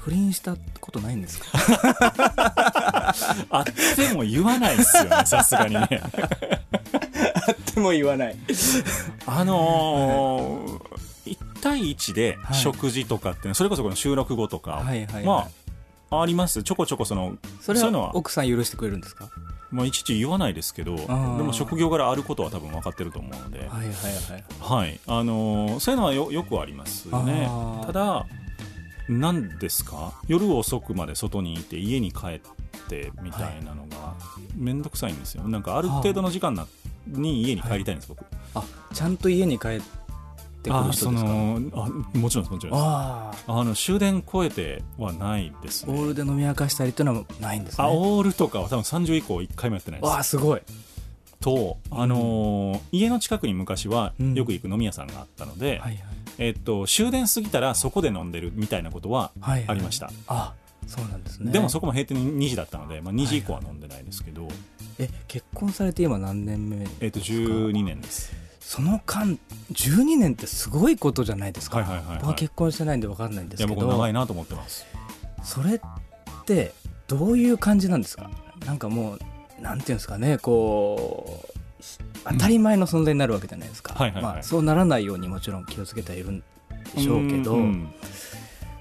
[SPEAKER 2] 不倫したことないんですか？
[SPEAKER 3] あっても言わないですよね さすがにね。
[SPEAKER 2] でも言わない。
[SPEAKER 3] あのー、1対1で
[SPEAKER 2] はい。
[SPEAKER 3] 食事とかってはそれこそこの収録後とか、
[SPEAKER 2] はいはいはい。
[SPEAKER 3] まああります。ちょこちょこその
[SPEAKER 2] それ
[SPEAKER 3] そういうのは、
[SPEAKER 2] は奥さん許してくれるんですか？
[SPEAKER 3] まあ、いちいち言わないですけどで
[SPEAKER 2] ー。
[SPEAKER 3] も職業柄あることは多分分かってると思うので、
[SPEAKER 2] はいはいはい
[SPEAKER 3] はい。あのーそういうのはよよくありますよね。ただ何ですか？夜遅くまで外にいて家に帰ってみたいなのが面倒くさいんですよ。なんかある程度の時間なに家に帰りたいんです、僕。
[SPEAKER 2] あちゃんと家に帰ってくる人
[SPEAKER 3] あ
[SPEAKER 2] ですか？
[SPEAKER 3] あもちろんもちろん
[SPEAKER 2] あ
[SPEAKER 3] の終電超えてはないですね。
[SPEAKER 2] オールで飲み明かしたりっていうのはないんですね。
[SPEAKER 3] あオールとかは多分30以降1回もやってないです。
[SPEAKER 2] わあすごい
[SPEAKER 3] と、あのー家の近くに昔は
[SPEAKER 2] うん。
[SPEAKER 3] よく行く飲み屋さんがあったので、
[SPEAKER 2] はい
[SPEAKER 3] えっと、終電過ぎたらそこで飲んでるみたいなことは
[SPEAKER 2] はいはい。
[SPEAKER 3] ありました、
[SPEAKER 2] あそうなんですね。
[SPEAKER 3] でもそこも閉店2時だったので、まあ、2時以降は飲んでないですけど、
[SPEAKER 2] え結婚されて今何年目
[SPEAKER 3] えっ、と12年です。
[SPEAKER 2] その間12年ってすごいことじゃないですか、
[SPEAKER 3] はいはいはいはい。
[SPEAKER 2] 僕は結婚してないんで分かんないんですけど。
[SPEAKER 3] 長いなと思ってます。
[SPEAKER 2] それってどういう感じなんですか？なんかもうなんていうんですかねこう当たり前の存在になるわけじゃないですか、
[SPEAKER 3] はいはいはい。
[SPEAKER 2] まあ、そうならないようにもちろん気をつけてはいるんでしょうけど、
[SPEAKER 3] んん。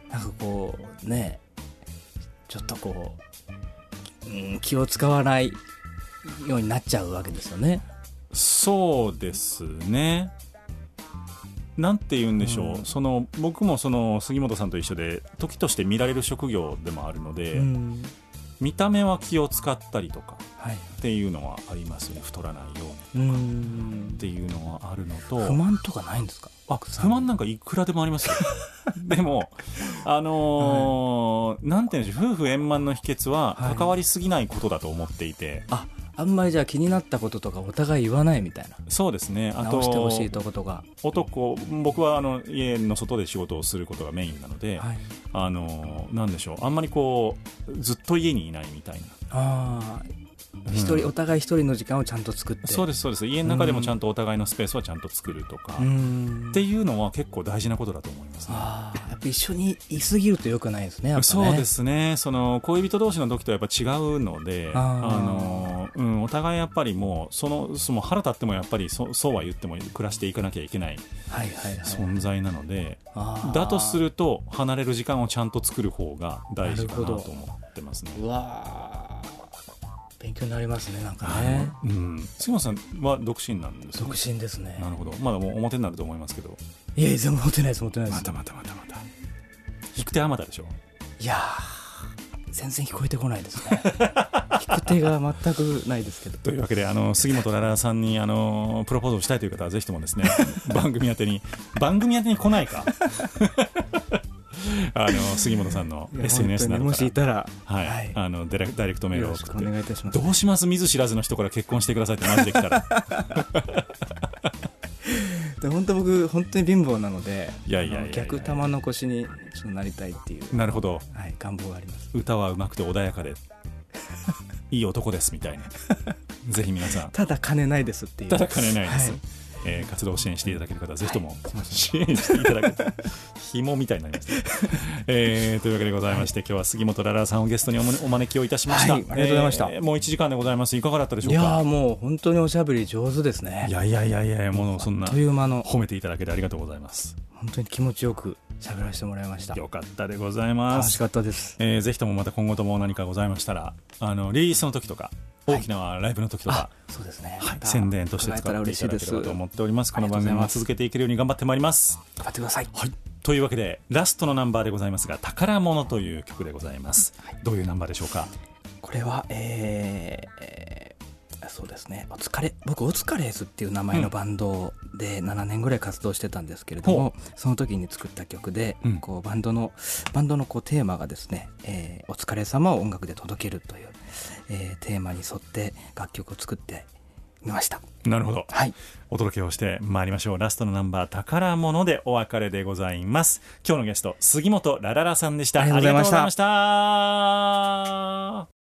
[SPEAKER 2] なんかこうねちょっとこう、うん、気を使わないようになっちゃうわけですよね。
[SPEAKER 3] そうですね。なんて言うんでしょう、
[SPEAKER 2] うん。
[SPEAKER 3] その僕もその杉本さんと一緒で時として見られる職業でもあるので、
[SPEAKER 2] うん
[SPEAKER 3] 見た目は気を使ったりとか
[SPEAKER 2] はい、
[SPEAKER 3] っていうのはありますね。太らないように
[SPEAKER 2] うん。
[SPEAKER 3] っていうのはあるのと
[SPEAKER 2] 不満とかないんですか？
[SPEAKER 3] あ不満なんかいくらでもありますよ。でもあのーなんていうんでしょう。夫婦円満の秘訣は
[SPEAKER 2] はい。
[SPEAKER 3] 関わりすぎないことだと思っていて、
[SPEAKER 2] ああんまりじゃあ気になったこととかお互い言わないみたいな。
[SPEAKER 3] そうですね。あと
[SPEAKER 2] 直してほしいとことか、
[SPEAKER 3] 男僕はあの家の外で仕事をすることがメインなので、
[SPEAKER 2] はい、
[SPEAKER 3] あのなんでしょう。あんまりこうずっと家にいないみたいな。
[SPEAKER 2] ああ一人お互い一人の時間をちゃんと作って。
[SPEAKER 3] そうですそうです。家の中でもちゃんとお互いのスペースはちゃんと作るとか、
[SPEAKER 2] う
[SPEAKER 3] っ
[SPEAKER 2] ん
[SPEAKER 3] ていうのは結構大事なことだと思いますね。
[SPEAKER 2] やっぱ一緒にいすぎるとよくないですねね。
[SPEAKER 3] そうですね。その恋人同士の時とやっぱ違うので
[SPEAKER 2] あ
[SPEAKER 3] の、うん、お互いやっぱりもうそのその腹立ってもやっぱりそそうは言っても暮らしていかなきゃいけない
[SPEAKER 2] はいはいはい。
[SPEAKER 3] 存在なので、だとすると離れる時間をちゃんと作る方が大事かなと思ってますね。
[SPEAKER 2] うわー勉強になりますねなんか
[SPEAKER 3] あ
[SPEAKER 2] ね
[SPEAKER 3] のうん、杉本さんは独身なんですね。
[SPEAKER 2] 独身ですね。
[SPEAKER 3] なるほど。まだもう表になると思いますけど。
[SPEAKER 2] いやいや全部持ってないです持ってないです
[SPEAKER 3] またまたまたまた。引く手あまたでしょ。
[SPEAKER 2] いやー全然聞こえてこないですね。聞く手が全くないですけど。
[SPEAKER 3] というわけであの杉本ララさんにあのプロポーズをしたいという方はぜひともですね 番組宛てに番組宛てに来ないかあの杉本さんの SNS など
[SPEAKER 2] もしいたら
[SPEAKER 3] はい、
[SPEAKER 2] はい。
[SPEAKER 3] あのダイレダイレクトメールを送って。
[SPEAKER 2] 願いいたします。
[SPEAKER 3] どうします？見ず知らずの人から結婚してくださいってマジで来たら。
[SPEAKER 2] で本当僕本当に貧乏なので
[SPEAKER 3] いやいや
[SPEAKER 2] 逆玉の腰になりたいっていう、
[SPEAKER 3] なるほど。
[SPEAKER 2] はい、願望があります。
[SPEAKER 3] 歌はうまくて穏やかで いい男ですみたいな。ぜひ皆さん。
[SPEAKER 2] ただ金ないですっていう。
[SPEAKER 3] ただ金ないです、
[SPEAKER 2] はい
[SPEAKER 3] えー活動を支援していただける方はぜひとも支援していただけた 紐みたいになりました、えーというわけでございまして今日は杉本ララさんをゲストにお招きをいたしました、
[SPEAKER 2] はいありがとうございました。
[SPEAKER 3] えーもう1時間でございます。いかがだったでしょか？
[SPEAKER 2] いうやーもう本当におしゃべり上手ですね。
[SPEAKER 3] いやいやいやいやもうそんな
[SPEAKER 2] という間の。
[SPEAKER 3] 褒めていただけてありがとうございます。
[SPEAKER 2] 本当に気持ちよく喋らせてもらいました。
[SPEAKER 3] よかったでございます。
[SPEAKER 2] 楽しかったです。
[SPEAKER 3] えーぜひともまた今後とも何かございましたらあのリリースの時とか大きなライブの時とか、
[SPEAKER 2] そうですね、
[SPEAKER 3] はい宣伝として使っていただければと思っております。この番組も続けていけるように頑張ってまいります。
[SPEAKER 2] 頑張ってください。
[SPEAKER 3] はい。というわけでラストのナンバーでございますが「宝物」という曲でございます、どういうナンバーでしょうか？
[SPEAKER 2] これはえーえーそうですね。お疲れ僕お疲れーズっていう名前のバンドで7年ぐらい活動してたんですけれども、その時に作った曲で、
[SPEAKER 3] うん。
[SPEAKER 2] こうバンドのバンドのこうテーマがですね、えーお疲れ様を音楽で届けるという、えーテーマに沿って楽曲を作ってみました。
[SPEAKER 3] なるほど。
[SPEAKER 2] はい。
[SPEAKER 3] お届けをしてまいりましょう。ラストのナンバー「宝物」でお別れでございます。今日のゲスト杉本ラララさんで
[SPEAKER 2] した。
[SPEAKER 3] ありがとうございました